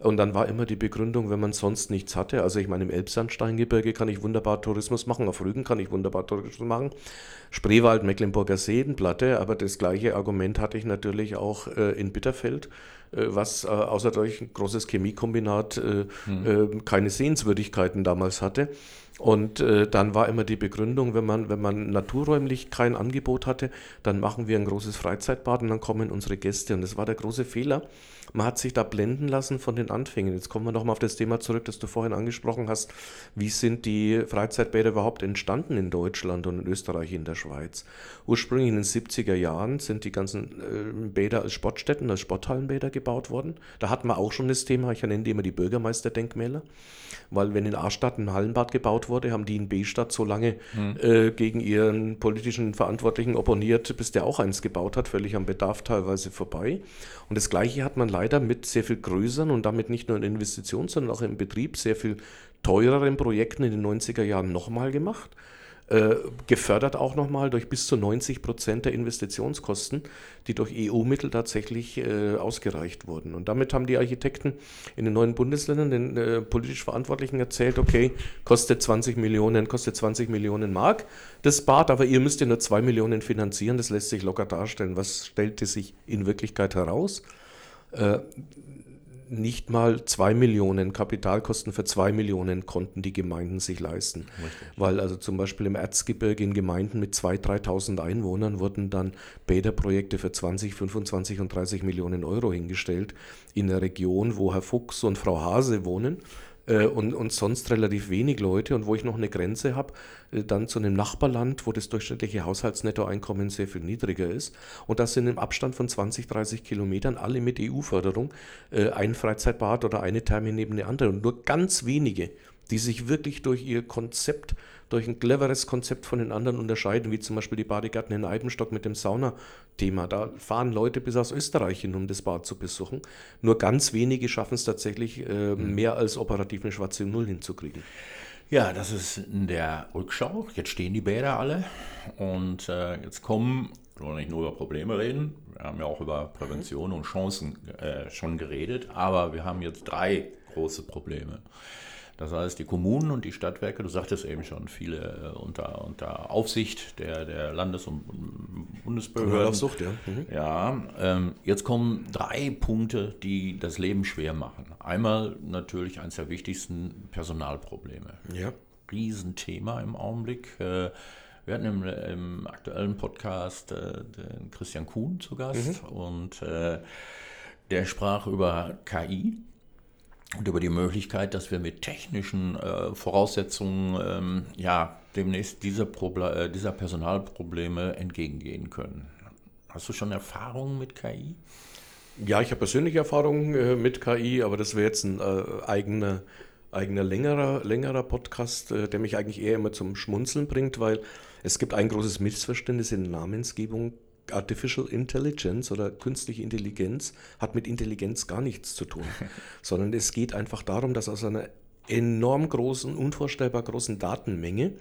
Und dann war immer die Begründung, wenn man sonst nichts hatte, also ich meine, im Elbsandsteingebirge kann ich wunderbar Tourismus machen, auf Rügen kann ich wunderbar Tourismus machen, Spreewald, Mecklenburger Seenplatte, aber das gleiche Argument hatte ich natürlich auch äh, in Bitterfeld, äh, was äh, außer durch ein großes Chemiekombinat äh, äh, keine Sehenswürdigkeiten damals hatte. Und äh, dann war immer die Begründung, wenn man, wenn man naturräumlich kein Angebot hatte, dann machen wir ein großes Freizeitbad und dann kommen unsere Gäste. Und das war der große Fehler. Man hat sich da blenden lassen von den Anfängen. Jetzt kommen wir nochmal auf das Thema zurück, das du vorhin angesprochen hast. Wie sind die Freizeitbäder überhaupt entstanden in Deutschland und in Österreich, in der Schweiz? Ursprünglich in den 70er Jahren sind die ganzen äh, Bäder als Sportstätten, als Sporthallenbäder gebaut worden. Da hatten wir auch schon das Thema, ich nenne die immer die Bürgermeisterdenkmäler weil wenn in A-Stadt ein Hallenbad gebaut wurde, haben die in B-Stadt so lange hm. äh, gegen ihren politischen Verantwortlichen opponiert, bis der auch eins gebaut hat, völlig am Bedarf teilweise vorbei. Und das Gleiche hat man leider mit sehr viel größeren und damit nicht nur in Investitionen, sondern auch im Betrieb sehr viel teureren Projekten in den 90er Jahren nochmal gemacht. Äh, gefördert auch nochmal durch bis zu 90 Prozent der Investitionskosten, die durch EU-Mittel tatsächlich äh, ausgereicht wurden. Und damit haben die Architekten in den neuen Bundesländern den äh, politisch Verantwortlichen erzählt, okay, kostet 20 Millionen, kostet 20 Millionen Mark das Bad, aber ihr müsst ja nur 2 Millionen finanzieren, das lässt sich locker darstellen. Was stellte sich in Wirklichkeit heraus? Nicht mal zwei Millionen Kapitalkosten für zwei Millionen konnten die Gemeinden sich leisten. Richtig. Weil also zum Beispiel im Erzgebirge in Gemeinden mit 2.000, 3.000 Einwohnern wurden dann Bäderprojekte für 20, 25 und 30 Millionen Euro hingestellt in der Region, wo Herr Fuchs und Frau Hase wohnen äh, und, und sonst relativ wenig Leute und wo ich noch eine Grenze habe, äh, dann zu einem Nachbarland, wo das durchschnittliche Haushaltsnettoeinkommen sehr viel niedriger ist. Und das sind im Abstand von 20, 30 Kilometern alle mit EU-Förderung äh, ein Freizeitbad oder eine Therme neben der andere. Und nur ganz wenige, die sich wirklich durch ihr Konzept durch ein cleveres Konzept von den anderen unterscheiden, wie zum Beispiel die Badegärten in Eibenstock mit dem Saunathema. Da fahren Leute bis aus Österreich hin, um das Bad zu besuchen. Nur ganz wenige schaffen es tatsächlich, äh, mhm. mehr als operativ eine schwarze Null hinzukriegen. Ja, das ist in der Rückschau. Jetzt stehen die Bäder alle und äh, jetzt kommen, wir wollen nicht nur über Probleme reden, wir haben ja auch über Prävention und Chancen äh, schon geredet, aber wir haben jetzt drei große Probleme. Das heißt, die Kommunen und die Stadtwerke, du sagtest eben schon, viele äh, unter, unter Aufsicht der, der Landes- und Bundesbehörden. Aufsucht, ja. Mhm. Ja, ähm, jetzt kommen drei Punkte, die das Leben schwer machen. Einmal natürlich eines der wichtigsten Personalprobleme. Ja. Riesenthema im Augenblick. Äh, wir hatten im, im aktuellen Podcast äh, den Christian Kuhn zu Gast mhm. und äh, der sprach über KI und über die Möglichkeit, dass wir mit technischen äh, Voraussetzungen ähm, ja, demnächst dieser, Proble äh, dieser Personalprobleme entgegengehen können. Hast du schon Erfahrungen mit KI? Ja, ich habe persönliche Erfahrungen äh, mit KI, aber das wäre jetzt ein äh, eigener, eigener längerer, längerer Podcast, äh, der mich eigentlich eher immer zum Schmunzeln bringt, weil es gibt ein großes Missverständnis in der Namensgebung Artificial Intelligence oder künstliche Intelligenz hat mit Intelligenz gar nichts zu tun, sondern es geht einfach darum, dass aus einer enorm großen, unvorstellbar großen Datenmenge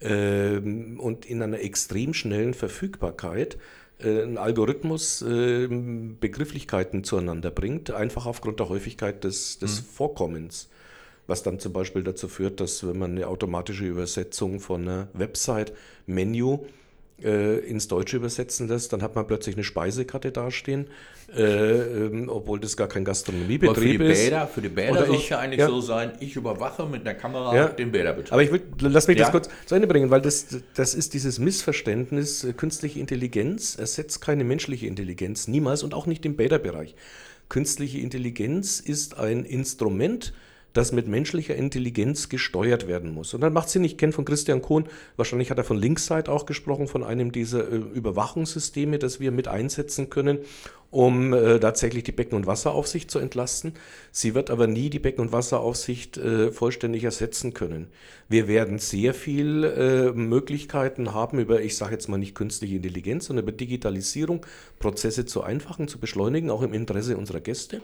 ähm, und in einer extrem schnellen Verfügbarkeit äh, ein Algorithmus äh, Begrifflichkeiten zueinander bringt, einfach aufgrund der Häufigkeit des, des mhm. Vorkommens. Was dann zum Beispiel dazu führt, dass wenn man eine automatische Übersetzung von einer Website-Menü äh, ins Deutsche übersetzen lässt, dann hat man plötzlich eine Speisekarte dastehen, äh, ähm, obwohl das gar kein Gastronomiebetrieb für die Bäder, ist. Für die Bäder soll es ja eigentlich ja. so sein, ich überwache mit der Kamera ja. den Bäderbetrieb. Aber ich will, lass mich ja. das kurz zu Ende bringen, weil das, das ist dieses Missverständnis, äh, künstliche Intelligenz ersetzt keine menschliche Intelligenz, niemals und auch nicht im Bäderbereich. Künstliche Intelligenz ist ein Instrument, das mit menschlicher Intelligenz gesteuert werden muss. Und dann macht Sinn, ich kenne von Christian Kohn, wahrscheinlich hat er von Linkside auch gesprochen, von einem dieser äh, Überwachungssysteme, das wir mit einsetzen können, um äh, tatsächlich die Becken- und Wasseraufsicht zu entlasten. Sie wird aber nie die Becken- und Wasseraufsicht äh, vollständig ersetzen können. Wir werden sehr viel äh, Möglichkeiten haben über, ich sage jetzt mal nicht künstliche Intelligenz, sondern über Digitalisierung, Prozesse zu einfachen, zu beschleunigen, auch im Interesse unserer Gäste.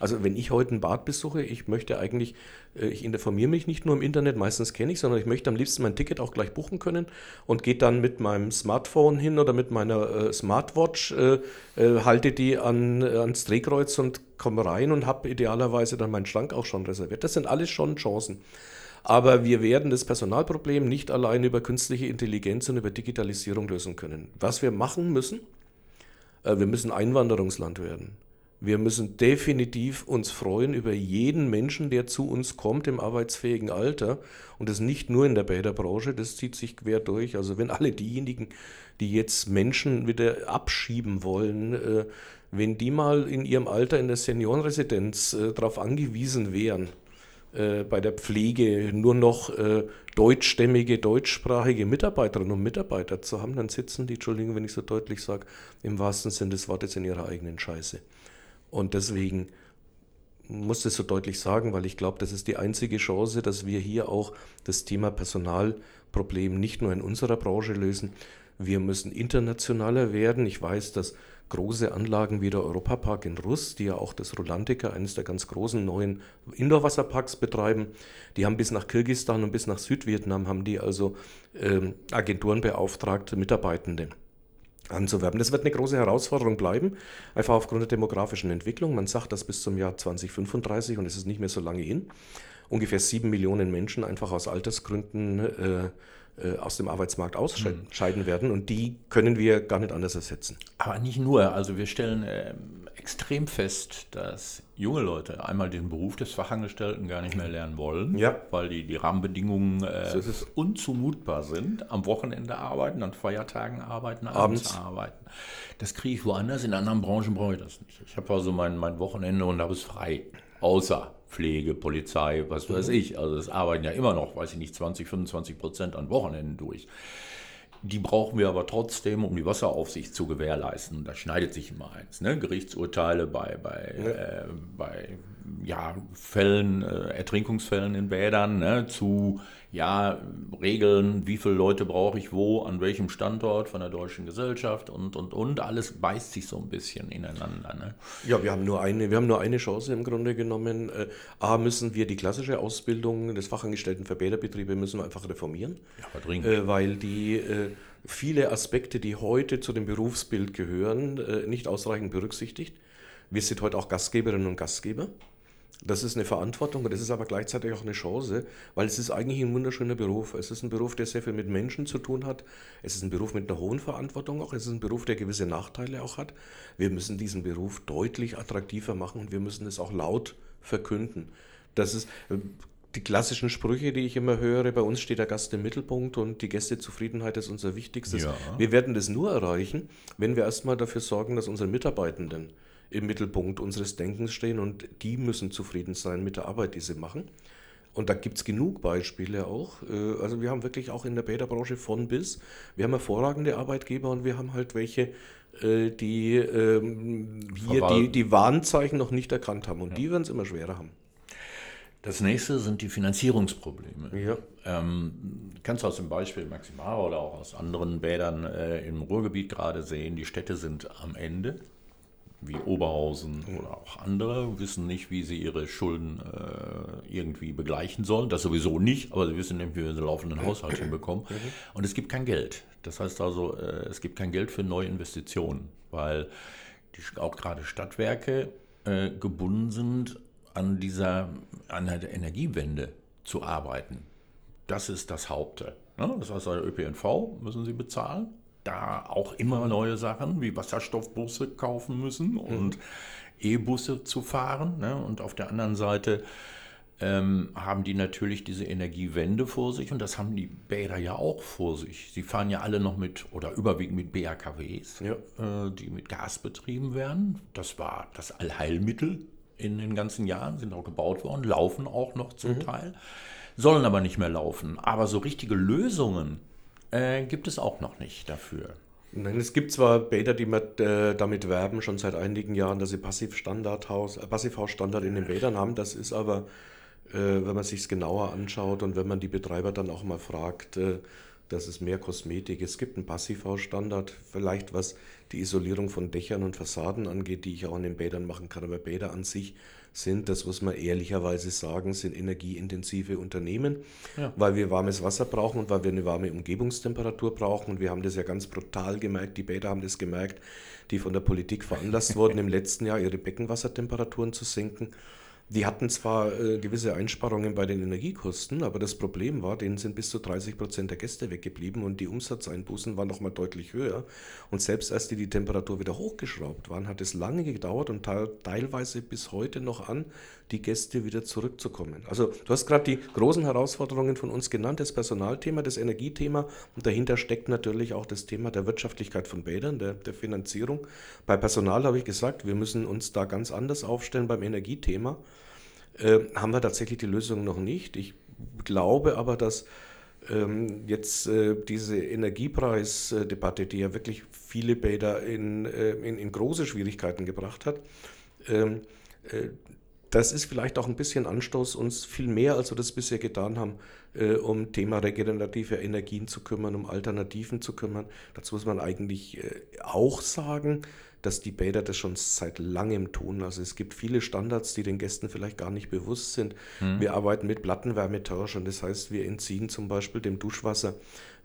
Also wenn ich heute ein Bad besuche, ich möchte eigentlich, äh, ich informiere mich nicht nur im Internet, meistens kenne ich, sondern ich möchte am liebsten mein Ticket auch gleich buchen können und gehe dann mit meinem Smartphone hin oder mit meiner äh, Smartwatch, äh, halte die an, ans Drehkreuz und komme rein und habe idealerweise dann meinen Schrank auch schon reserviert. Das sind alles schon Chancen. Aber wir werden das Personalproblem nicht allein über künstliche Intelligenz und über Digitalisierung lösen können. Was wir machen müssen, wir müssen Einwanderungsland werden. Wir müssen definitiv uns freuen über jeden Menschen, der zu uns kommt im arbeitsfähigen Alter. Und das nicht nur in der Bäderbranche, das zieht sich quer durch. Also wenn alle diejenigen, die jetzt Menschen wieder abschieben wollen, äh, wenn die mal in ihrem Alter in der Seniorenresidenz äh, darauf angewiesen wären, äh, bei der Pflege nur noch deutschstämmige, deutschsprachige Mitarbeiterinnen und Mitarbeiter zu haben, dann sitzen die, Entschuldigung, wenn ich so deutlich sage, im wahrsten Sinne des Wortes in ihrer eigenen Scheiße. Und deswegen muss das so deutlich sagen, weil ich glaube, das ist die einzige Chance, dass wir hier auch das Thema Personalproblem nicht nur in unserer Branche lösen. Wir müssen internationaler werden. Ich weiß, dass große Anlagen wie der Europapark in Russ, die ja auch das Rolantica, eines der ganz großen neuen Indoor-Wasserparks betreiben, die haben bis nach Kirgistan und bis nach Südvietnam haben die also ähm, Agenturen beauftragt, Mitarbeitende anzuwerben. Das wird eine große Herausforderung bleiben, einfach aufgrund der demografischen Entwicklung. Man sagt, dass bis zum Jahr 2035, und es ist nicht mehr so lange hin, ungefähr sieben Millionen Menschen einfach aus Altersgründen äh, äh, aus dem Arbeitsmarkt ausscheiden mhm. werden und die können wir gar nicht anders ersetzen. Aber nicht nur. Also wir stellen äh, extrem fest, dass junge Leute einmal den Beruf des Fachangestellten gar nicht mehr lernen wollen, ja. weil die, die Rahmenbedingungen äh, so unzumutbar sind. Am Wochenende arbeiten, an Feiertagen arbeiten, abends, abends. arbeiten. Das kriege ich woanders. In anderen Branchen brauche ich das nicht. Ich habe also mein, mein Wochenende und habe es frei. Außer Pflege, Polizei, was weiß mhm. ich. Also es arbeiten ja immer noch, weiß ich nicht, 20, 25 Prozent an Wochenenden durch. Die brauchen wir aber trotzdem, um die Wasseraufsicht zu gewährleisten. Da schneidet sich immer eins. Ne? Gerichtsurteile bei, bei, ja. äh, bei ja, Fällen, äh, Ertrinkungsfällen in Bädern ne? zu ja, Regeln, wie viele Leute brauche ich wo, an welchem Standort von der deutschen Gesellschaft und, und, und. Alles beißt sich so ein bisschen ineinander. Ne? Ja, wir haben, nur eine, wir haben nur eine Chance im Grunde genommen. Äh, A, müssen wir die klassische Ausbildung des Fachangestellten für Bäderbetriebe müssen wir einfach reformieren. Ja, dringend. Äh, weil die äh, viele Aspekte, die heute zu dem Berufsbild gehören, äh, nicht ausreichend berücksichtigt. Wir sind heute auch Gastgeberinnen und Gastgeber. Das ist eine Verantwortung und das ist aber gleichzeitig auch eine Chance, weil es ist eigentlich ein wunderschöner Beruf. Es ist ein Beruf, der sehr viel mit Menschen zu tun hat. Es ist ein Beruf mit einer hohen Verantwortung auch. Es ist ein Beruf, der gewisse Nachteile auch hat. Wir müssen diesen Beruf deutlich attraktiver machen und wir müssen es auch laut verkünden. Das ist äh, die klassischen Sprüche, die ich immer höre, bei uns steht der Gast im Mittelpunkt und die Gästezufriedenheit ist unser Wichtigstes. Ja. Wir werden das nur erreichen, wenn wir erstmal dafür sorgen, dass unsere Mitarbeitenden im Mittelpunkt unseres Denkens stehen und die müssen zufrieden sein mit der Arbeit, die sie machen. Und da gibt es genug Beispiele auch. Äh, also wir haben wirklich auch in der Bäderbranche von bis. Wir haben hervorragende Arbeitgeber und wir haben halt welche, äh, die ähm, hier die, die Warnzeichen noch nicht erkannt haben. Und ja. die werden es immer schwerer haben. Das nächste sind die Finanzierungsprobleme. Ja. Ähm, kannst du aus dem Beispiel Maximara oder auch aus anderen Bädern äh, im Ruhrgebiet gerade sehen, die Städte sind am Ende wie Oberhausen oder auch andere, wissen nicht, wie sie ihre Schulden äh, irgendwie begleichen sollen. Das sowieso nicht, aber sie wissen nicht, wie wir den laufenden Haushalt hinbekommen. Mhm. Und es gibt kein Geld. Das heißt also, äh, es gibt kein Geld für neue Investitionen, weil die, auch gerade Stadtwerke äh, gebunden sind, an dieser an der Energiewende zu arbeiten. Das ist das Haupte. Ne? Das heißt, der ÖPNV müssen sie bezahlen da auch immer neue Sachen wie Wasserstoffbusse kaufen müssen mhm. und mhm. E-Busse zu fahren. Ne? Und auf der anderen Seite ähm, haben die natürlich diese Energiewende vor sich und das haben die Bäder ja auch vor sich. Sie fahren ja alle noch mit oder überwiegend mit BAKWs, ja. äh, die mit Gas betrieben werden. Das war das Allheilmittel in den ganzen Jahren, sind auch gebaut worden, laufen auch noch zum mhm. Teil, sollen aber nicht mehr laufen. Aber so richtige Lösungen äh, gibt es auch noch nicht dafür. Nein, es gibt zwar Bäder, die mit, äh, damit werben, schon seit einigen Jahren, dass sie Passivstandardhaus, äh, Passivhausstandard in den Bädern haben. Das ist aber, äh, wenn man sich es genauer anschaut und wenn man die Betreiber dann auch mal fragt, äh, das ist mehr Kosmetik. Es gibt einen Passivhausstandard, vielleicht was die Isolierung von Dächern und Fassaden angeht, die ich auch in den Bädern machen kann. Aber Bäder an sich sind, das muss man ehrlicherweise sagen, sind energieintensive Unternehmen, ja. weil wir warmes Wasser brauchen und weil wir eine warme Umgebungstemperatur brauchen. Und wir haben das ja ganz brutal gemerkt, die Bäder haben das gemerkt, die von der Politik veranlasst wurden, im letzten Jahr ihre Beckenwassertemperaturen zu senken. Die hatten zwar äh, gewisse Einsparungen bei den Energiekosten, aber das Problem war, denen sind bis zu 30 Prozent der Gäste weggeblieben und die Umsatzeinbußen waren nochmal deutlich höher. Und selbst als die die Temperatur wieder hochgeschraubt waren, hat es lange gedauert und teilweise bis heute noch an, die Gäste wieder zurückzukommen. Also du hast gerade die großen Herausforderungen von uns genannt, das Personalthema, das Energiethema und dahinter steckt natürlich auch das Thema der Wirtschaftlichkeit von Bädern, der, der Finanzierung. Bei Personal habe ich gesagt, wir müssen uns da ganz anders aufstellen beim Energiethema. Äh, haben wir tatsächlich die Lösung noch nicht. Ich glaube aber, dass ähm, jetzt äh, diese Energiepreisdebatte, die ja wirklich viele Bäder in, äh, in, in, große Schwierigkeiten gebracht hat, ähm, äh, das ist vielleicht auch ein bisschen Anstoß, uns viel mehr, als wir das bisher getan haben, äh, um Thema regenerative Energien zu kümmern, um Alternativen zu kümmern. Dazu muss man eigentlich äh, auch sagen, dass die Bäder das schon seit langem tun. Also es gibt viele Standards, die den Gästen vielleicht gar nicht bewusst sind. Mhm. Wir arbeiten mit Plattenwärmetauschern, das heißt, wir entziehen zum Beispiel dem Duschwasser,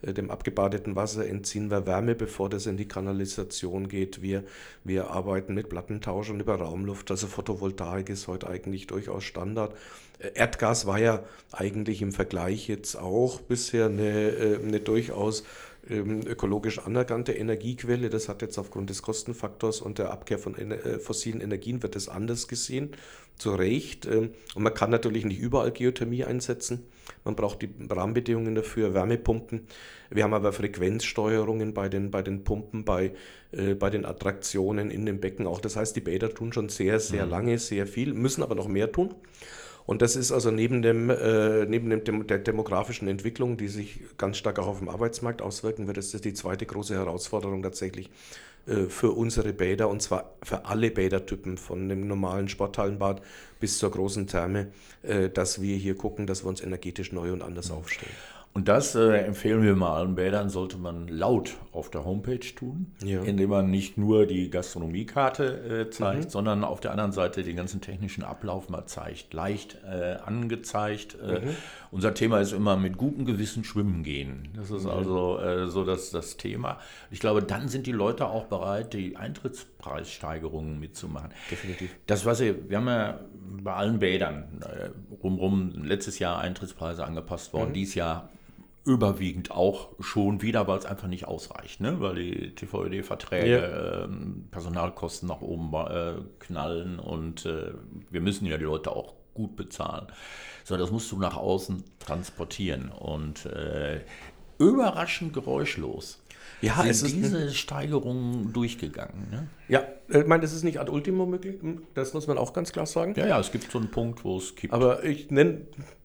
äh, dem abgebadeten Wasser, entziehen wir Wärme, bevor das in die Kanalisation geht. Wir, wir arbeiten mit Plattentauschern über Raumluft, also Photovoltaik ist heute eigentlich durchaus Standard. Äh, Erdgas war ja eigentlich im Vergleich jetzt auch bisher eine, äh, eine durchaus ökologisch anerkannte Energiequelle. Das hat jetzt aufgrund des Kostenfaktors und der Abkehr von äh, fossilen Energien wird das anders gesehen. Zu Recht. Ähm, und man kann natürlich nicht überall Geothermie einsetzen. Man braucht die Rahmenbedingungen dafür, Wärmepumpen. Wir haben aber Frequenzsteuerungen bei den, bei den Pumpen, bei, äh, bei den Attraktionen in den Becken auch. Das heißt, die Bäder tun schon sehr, sehr mhm. lange, sehr viel, müssen aber noch mehr tun. Und das ist also neben, dem, äh, neben dem, der demografischen Entwicklung, die sich ganz stark auch auf dem Arbeitsmarkt auswirken wird, ist das die zweite große Herausforderung tatsächlich äh, für unsere Bäder und zwar für alle Bädertypen, von dem normalen Sporthallenbad bis zur großen Therme, äh, dass wir hier gucken, dass wir uns energetisch neu und anders aufstellen. Und das äh, empfehlen wir mal allen Bädern, sollte man laut auf der Homepage tun, ja. indem man nicht nur die Gastronomiekarte äh, zeigt, mhm. sondern auf der anderen Seite den ganzen technischen Ablauf mal zeigt, leicht äh, angezeigt. Äh, mhm. Unser Thema ist immer mit gutem Gewissen schwimmen gehen. Das ist also äh, so das, das Thema. Ich glaube, dann sind die Leute auch bereit, die Eintrittspreissteigerungen mitzumachen. Definitiv. Das, was ihr, wir haben ja bei allen Bädern äh, rumrum letztes Jahr Eintrittspreise angepasst worden, mhm. dieses Jahr überwiegend auch schon wieder, weil es einfach nicht ausreicht, ne? weil die TVÖD-Verträge ja. ähm, Personalkosten nach oben äh, knallen und äh, wir müssen ja die Leute auch gut bezahlen. So, das musst du nach außen transportieren und äh, überraschend geräuschlos. Ja, sind es ist diese Steigerungen durchgegangen. Ne? Ja, ich meine, das ist nicht ad ultimo möglich, das muss man auch ganz klar sagen. Ja, ja, es gibt so einen Punkt, wo es kippt. Aber ich nenne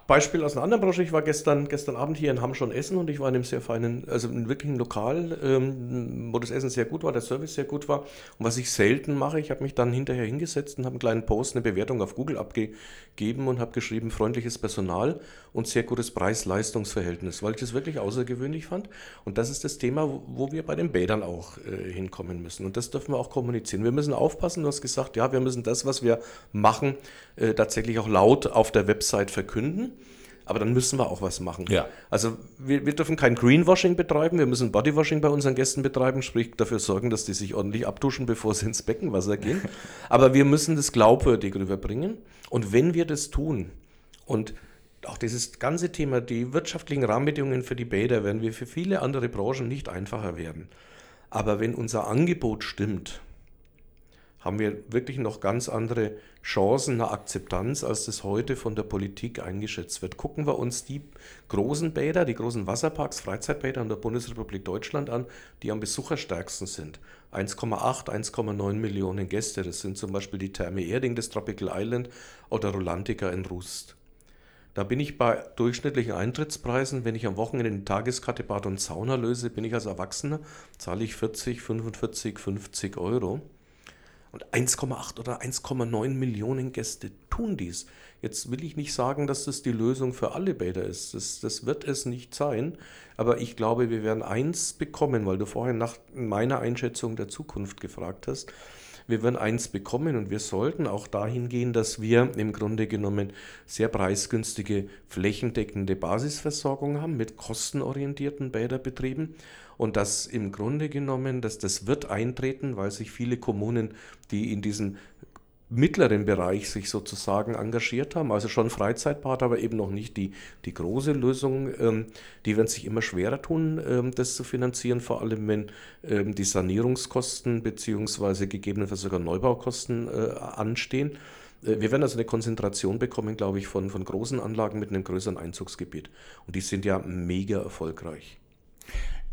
Beispiel aus einer anderen Branche. Ich war gestern, gestern Abend hier in Hamm schon essen und ich war in einem sehr feinen, also in wirklichen Lokal, ähm, wo das Essen sehr gut war, der Service sehr gut war. Und was ich selten mache, ich habe mich dann hinterher hingesetzt und habe einen kleinen Post, eine Bewertung auf Google abgegeben und habe geschrieben, freundliches Personal und sehr gutes Preis-Leistungs-Verhältnis, weil ich das wirklich außergewöhnlich fand. Und das ist das Thema, wo, wo wir bei den Bädern auch äh, hinkommen müssen. Und das dürfen wir auch kommunizieren. Wir müssen aufpassen, du hast gesagt, ja, wir müssen das, was wir machen, äh, tatsächlich auch laut auf der Website verkünden aber dann müssen wir auch was machen. Ja. Also wir, wir dürfen kein Greenwashing betreiben, wir müssen Bodywashing bei unseren Gästen betreiben, sprich dafür sorgen, dass die sich ordentlich abduschen, bevor sie ins Beckenwasser gehen. aber wir müssen das glaubwürdig rüberbringen. Und wenn wir das tun und auch dieses ganze Thema, die wirtschaftlichen Rahmenbedingungen für die Bäder werden wir für viele andere Branchen nicht einfacher werden. Aber wenn unser Angebot stimmt, haben wir wirklich noch ganz andere Chancen, eine Akzeptanz, als das heute von der Politik eingeschätzt wird. Gucken wir uns die großen Bäder, die großen Wasserparks, Freizeitbäder in der Bundesrepublik Deutschland an, die am besucherstärksten sind. 1,8, 1,9 Millionen Gäste. Das sind zum Beispiel die Therme Erding, das Tropical Island oder Rolantica in Rust. Da bin ich bei durchschnittlichen Eintrittspreisen, wenn ich am Wochenende eine Tageskarte Bad und Sauna löse, bin ich als Erwachsener, zahle ich 40, 45, 50 Euro. Und 1,8 oder 1,9 Millionen Gäste tun dies. Jetzt will ich nicht sagen, dass das die Lösung für alle Bäder ist. Das, das wird es nicht sein. Aber ich glaube, wir werden eins bekommen, weil du vorhin nach meiner Einschätzung der Zukunft gefragt hast. Wir werden eins bekommen und wir sollten auch dahin gehen, dass wir im Grunde genommen sehr preisgünstige flächendeckende Basisversorgung haben mit kostenorientierten Bäderbetrieben und das im Grunde genommen, dass das wird eintreten, weil sich viele Kommunen, die in diesem mittleren Bereich sich sozusagen engagiert haben, also schon Freizeitbad, aber eben noch nicht die, die große Lösung. Ähm, die werden sich immer schwerer tun, ähm, das zu finanzieren, vor allem wenn ähm, die Sanierungskosten beziehungsweise gegebenenfalls sogar Neubaukosten äh, anstehen. Äh, wir werden also eine Konzentration bekommen, glaube ich, von, von großen Anlagen mit einem größeren Einzugsgebiet. Und die sind ja mega erfolgreich.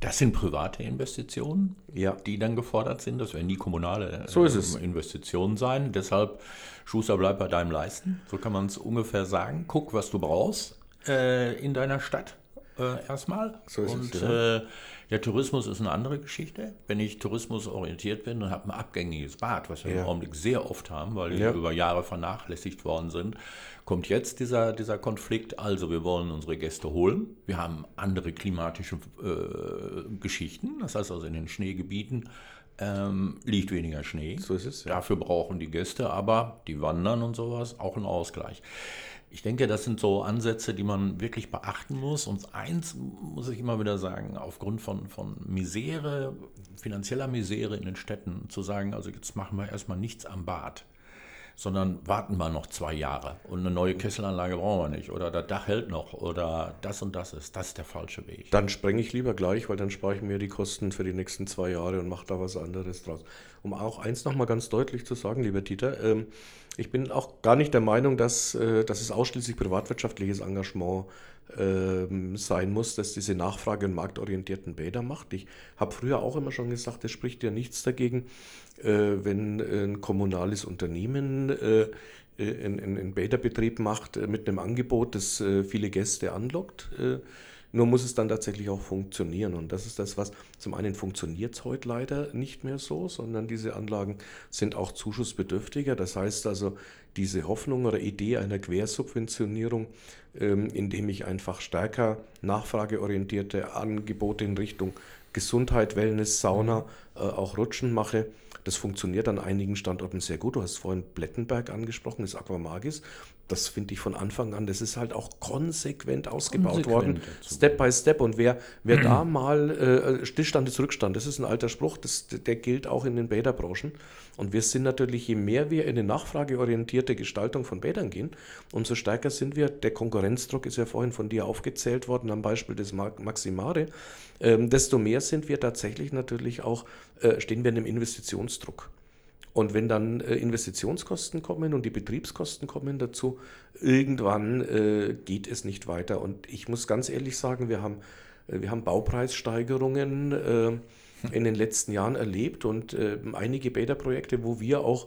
Das sind private Investitionen, ja. die dann gefordert sind. Das werden nie kommunale so. Ähm, Investitionen sein. Deshalb, Schuster, bleib bei deinem Leisten. So kann man es ungefähr sagen. Guck, was du brauchst äh, in deiner Stadt äh, erstmal. So ist und es, ja. äh, der Tourismus ist eine andere Geschichte. Wenn ich tourismusorientiert bin und habe ein abgängiges Bad, was wir Ja. im Augenblick sehr oft haben, weil die Ja. über Jahre vernachlässigt worden sind, kommt jetzt dieser, dieser Konflikt. Also wir wollen unsere Gäste holen. Wir haben andere klimatische äh, Geschichten. Das heißt also in den Schneegebieten ähm, liegt weniger Schnee. So ist es, ja. Dafür brauchen die Gäste aber, die wandern und sowas, auch einen Ausgleich. Ich denke, das sind so Ansätze, die man wirklich beachten muss. Und eins muss ich immer wieder sagen, aufgrund von, von Misere, finanzieller Misere in den Städten, zu sagen, also jetzt machen wir erstmal nichts am Bad, sondern warten wir noch zwei Jahre und eine neue Kesselanlage brauchen wir nicht oder das Dach hält noch oder das und das ist, das ist der falsche Weg. Dann sprenge ich lieber gleich, weil dann spare ich mir die Kosten für die nächsten zwei Jahre und mache da was anderes draus. Um auch eins nochmal ganz deutlich zu sagen, lieber Dieter, ähm, ich bin auch gar nicht der Meinung, dass, äh, dass es ausschließlich privatwirtschaftliches Engagement ähm, sein muss, das diese Nachfrage- und marktorientierten Bäder macht. Ich habe früher auch immer schon gesagt, es spricht ja nichts dagegen, wenn ein kommunales Unternehmen äh, einen, Bäderbetrieb macht äh, mit einem Angebot, das äh, viele Gäste anlockt. Äh, nur muss es dann tatsächlich auch funktionieren. Und das ist das, was zum einen funktioniert es heute leider nicht mehr so, sondern diese Anlagen sind auch zuschussbedürftiger. Das heißt also, diese Hoffnung oder Idee einer Quersubventionierung, ähm, indem ich einfach stärker nachfrageorientierte Angebote in Richtung Gesundheit, Wellness, Sauna, äh, auch Rutschen mache, das funktioniert an einigen Standorten sehr gut. Du hast vorhin Plettenberg angesprochen, das Aquamagis. Das finde ich von Anfang an, das ist halt auch konsequent ausgebaut Konsequent worden. dazu. Step by Step. Und wer, wer da mal äh, Stillstand ist Rückstand, das ist ein alter Spruch, das, der gilt auch in den Bäderbranchen. Und wir sind natürlich, je mehr wir in eine nachfrageorientierte Gestaltung von Bädern gehen, umso stärker sind wir. Der Konkurrenzdruck ist ja vorhin von dir aufgezählt worden am Beispiel des Ma- Maximare. Ähm, desto mehr sind wir tatsächlich natürlich auch, äh, stehen wir in einem Investitionsdruck. Und wenn dann äh, Investitionskosten kommen und die Betriebskosten kommen dazu, irgendwann äh, geht es nicht weiter. Und ich muss ganz ehrlich sagen, wir haben, wir haben Baupreissteigerungen in den letzten Jahren erlebt und einige Bäderprojekte, wo wir auch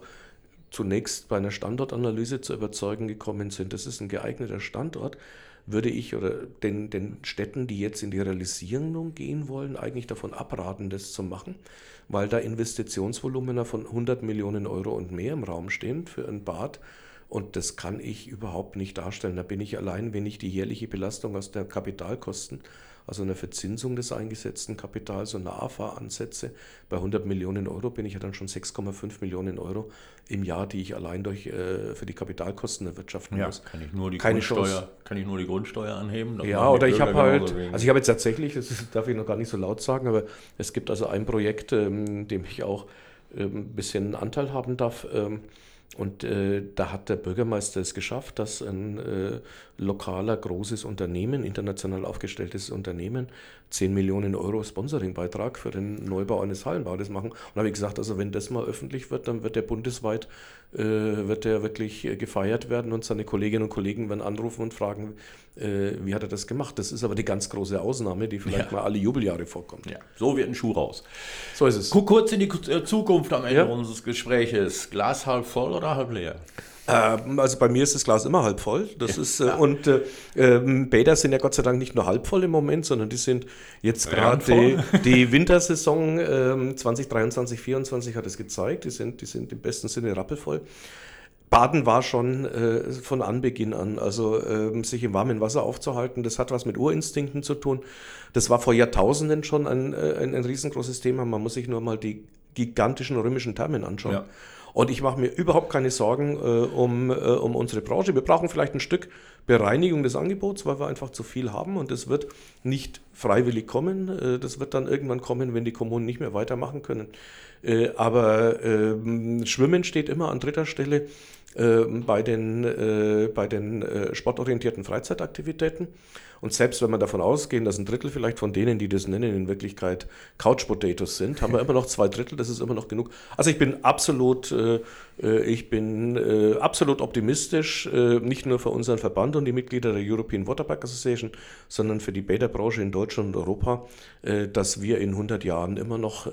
zunächst bei einer Standortanalyse zu überzeugen gekommen sind, das ist ein geeigneter Standort, würde ich oder den, den Städten, die jetzt in die Realisierung gehen wollen, eigentlich davon abraten, das zu machen, weil da Investitionsvolumina von 100 Millionen Euro und mehr im Raum stehen für ein Bad. Und das kann ich überhaupt nicht darstellen. Da bin ich allein, wenn ich die jährliche Belastung aus der Kapitalkosten, also einer Verzinsung des eingesetzten Kapitals und einer AFA ansetze, bei 100 Millionen Euro bin ich ja dann schon 6,5 Millionen Euro im Jahr, die ich allein durch, äh, für die Kapitalkosten erwirtschaften Ja, muss. kann ich nur die Keine Grundsteuer, Chance. kann ich nur die Grundsteuer anheben? Ja, oder ich habe halt, wenig. also ich habe jetzt tatsächlich, das darf ich noch gar nicht so laut sagen, aber es gibt also ein Projekt, ähm, dem ich auch ähm, ein bisschen Anteil haben darf. Ähm, und äh, da hat der Bürgermeister es geschafft, dass ein äh, lokaler großes Unternehmen, international aufgestelltes Unternehmen, 10 Millionen Euro Sponsoringbeitrag für den Neubau eines Hallenbades machen. Und habe ich gesagt, also wenn das mal öffentlich wird, dann wird der bundesweit, äh, wird der wirklich äh, gefeiert werden und seine Kolleginnen und Kollegen werden anrufen und fragen, äh, wie hat er das gemacht. Das ist aber die ganz große Ausnahme, die vielleicht Ja. mal alle Jubeljahre vorkommt. ja, so wird ein Schuh raus. So ist es. Guck kurz in die äh, Zukunft am Ende Ja. unseres Gespräches. Glas halb voll oder halb leer? Ähm, also bei mir ist das Glas immer halb voll. Das ist, äh, und äh, ähm, Bäder sind ja Gott sei Dank nicht nur halb voll im Moment, sondern die sind jetzt gerade die, die Wintersaison ähm, 2023, 2024 hat es gezeigt. Die sind, die sind im besten Sinne rappelvoll. Baden war schon äh, von Anbeginn an, also ähm, sich im warmen Wasser aufzuhalten, das hat was mit Urinstinkten zu tun. Das war vor Jahrtausenden schon ein, äh, ein, ein riesengroßes Thema. Man muss sich nur mal die gigantischen römischen Thermen anschauen. Ja. Und ich mache mir überhaupt keine Sorgen äh, um, äh, um unsere Branche. Wir brauchen vielleicht ein Stück Bereinigung des Angebots, weil wir einfach zu viel haben und es wird nicht freiwillig kommen. Äh, das wird dann irgendwann kommen, wenn die Kommunen nicht mehr weitermachen können. Äh, aber ähm, Schwimmen steht immer an dritter Stelle ähm, bei den, äh, bei den sportorientierten Freizeitaktivitäten. Und selbst wenn wir davon ausgehen, dass ein Drittel vielleicht von denen, die das nennen, in Wirklichkeit Couch Potatoes sind, haben wir immer noch zwei Drittel, das ist immer noch genug. Also ich bin absolut, ich bin absolut optimistisch, nicht nur für unseren Verband und die Mitglieder der European Waterpark Association, sondern für die Bäderbranche in Deutschland und Europa, dass wir in 100 Jahren immer noch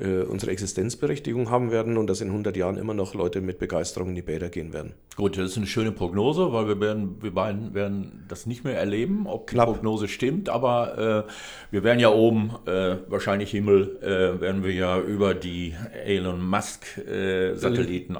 äh, unsere Existenzberechtigung haben werden und dass in 100 Jahren immer noch Leute mit Begeisterung in die Bäder gehen werden. Gut, das ist eine schöne Prognose, weil wir werden, wir beiden werden das nicht mehr erleben, ob Knapp. die Prognose stimmt, aber äh, wir werden ja oben, äh, wahrscheinlich Himmel, äh, werden wir ja über die Elon Musk äh,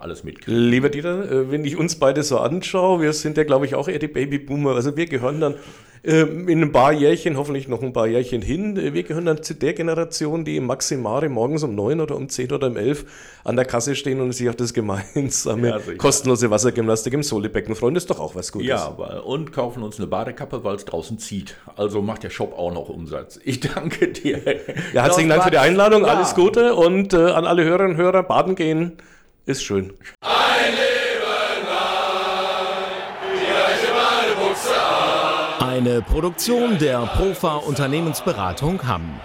alles mitkriegen. Lieber Dieter, wenn ich uns beide so anschaue, wir sind ja glaube ich auch eher die Babyboomer, also wir gehören dann in ein paar Jährchen, hoffentlich noch ein paar Jährchen hin. Wir gehören dann zu der Generation, die im Maximare morgens um neun oder um zehn oder um elf an der Kasse stehen und sich auf das gemeinsame ja, kostenlose Wassergymnastik im Solebecken freuen. Das ist doch auch was Gutes. Ja, und kaufen uns eine Badekappe, weil es draußen zieht. Also macht der Shop auch noch Umsatz. Ich danke dir. Ja, herzlichen Dank für die Einladung. Ja. Alles Gute und äh, an alle Hörerinnen und Hörer, baden gehen ist schön. Eine Eine Produktion der Profa Unternehmensberatung Hamm.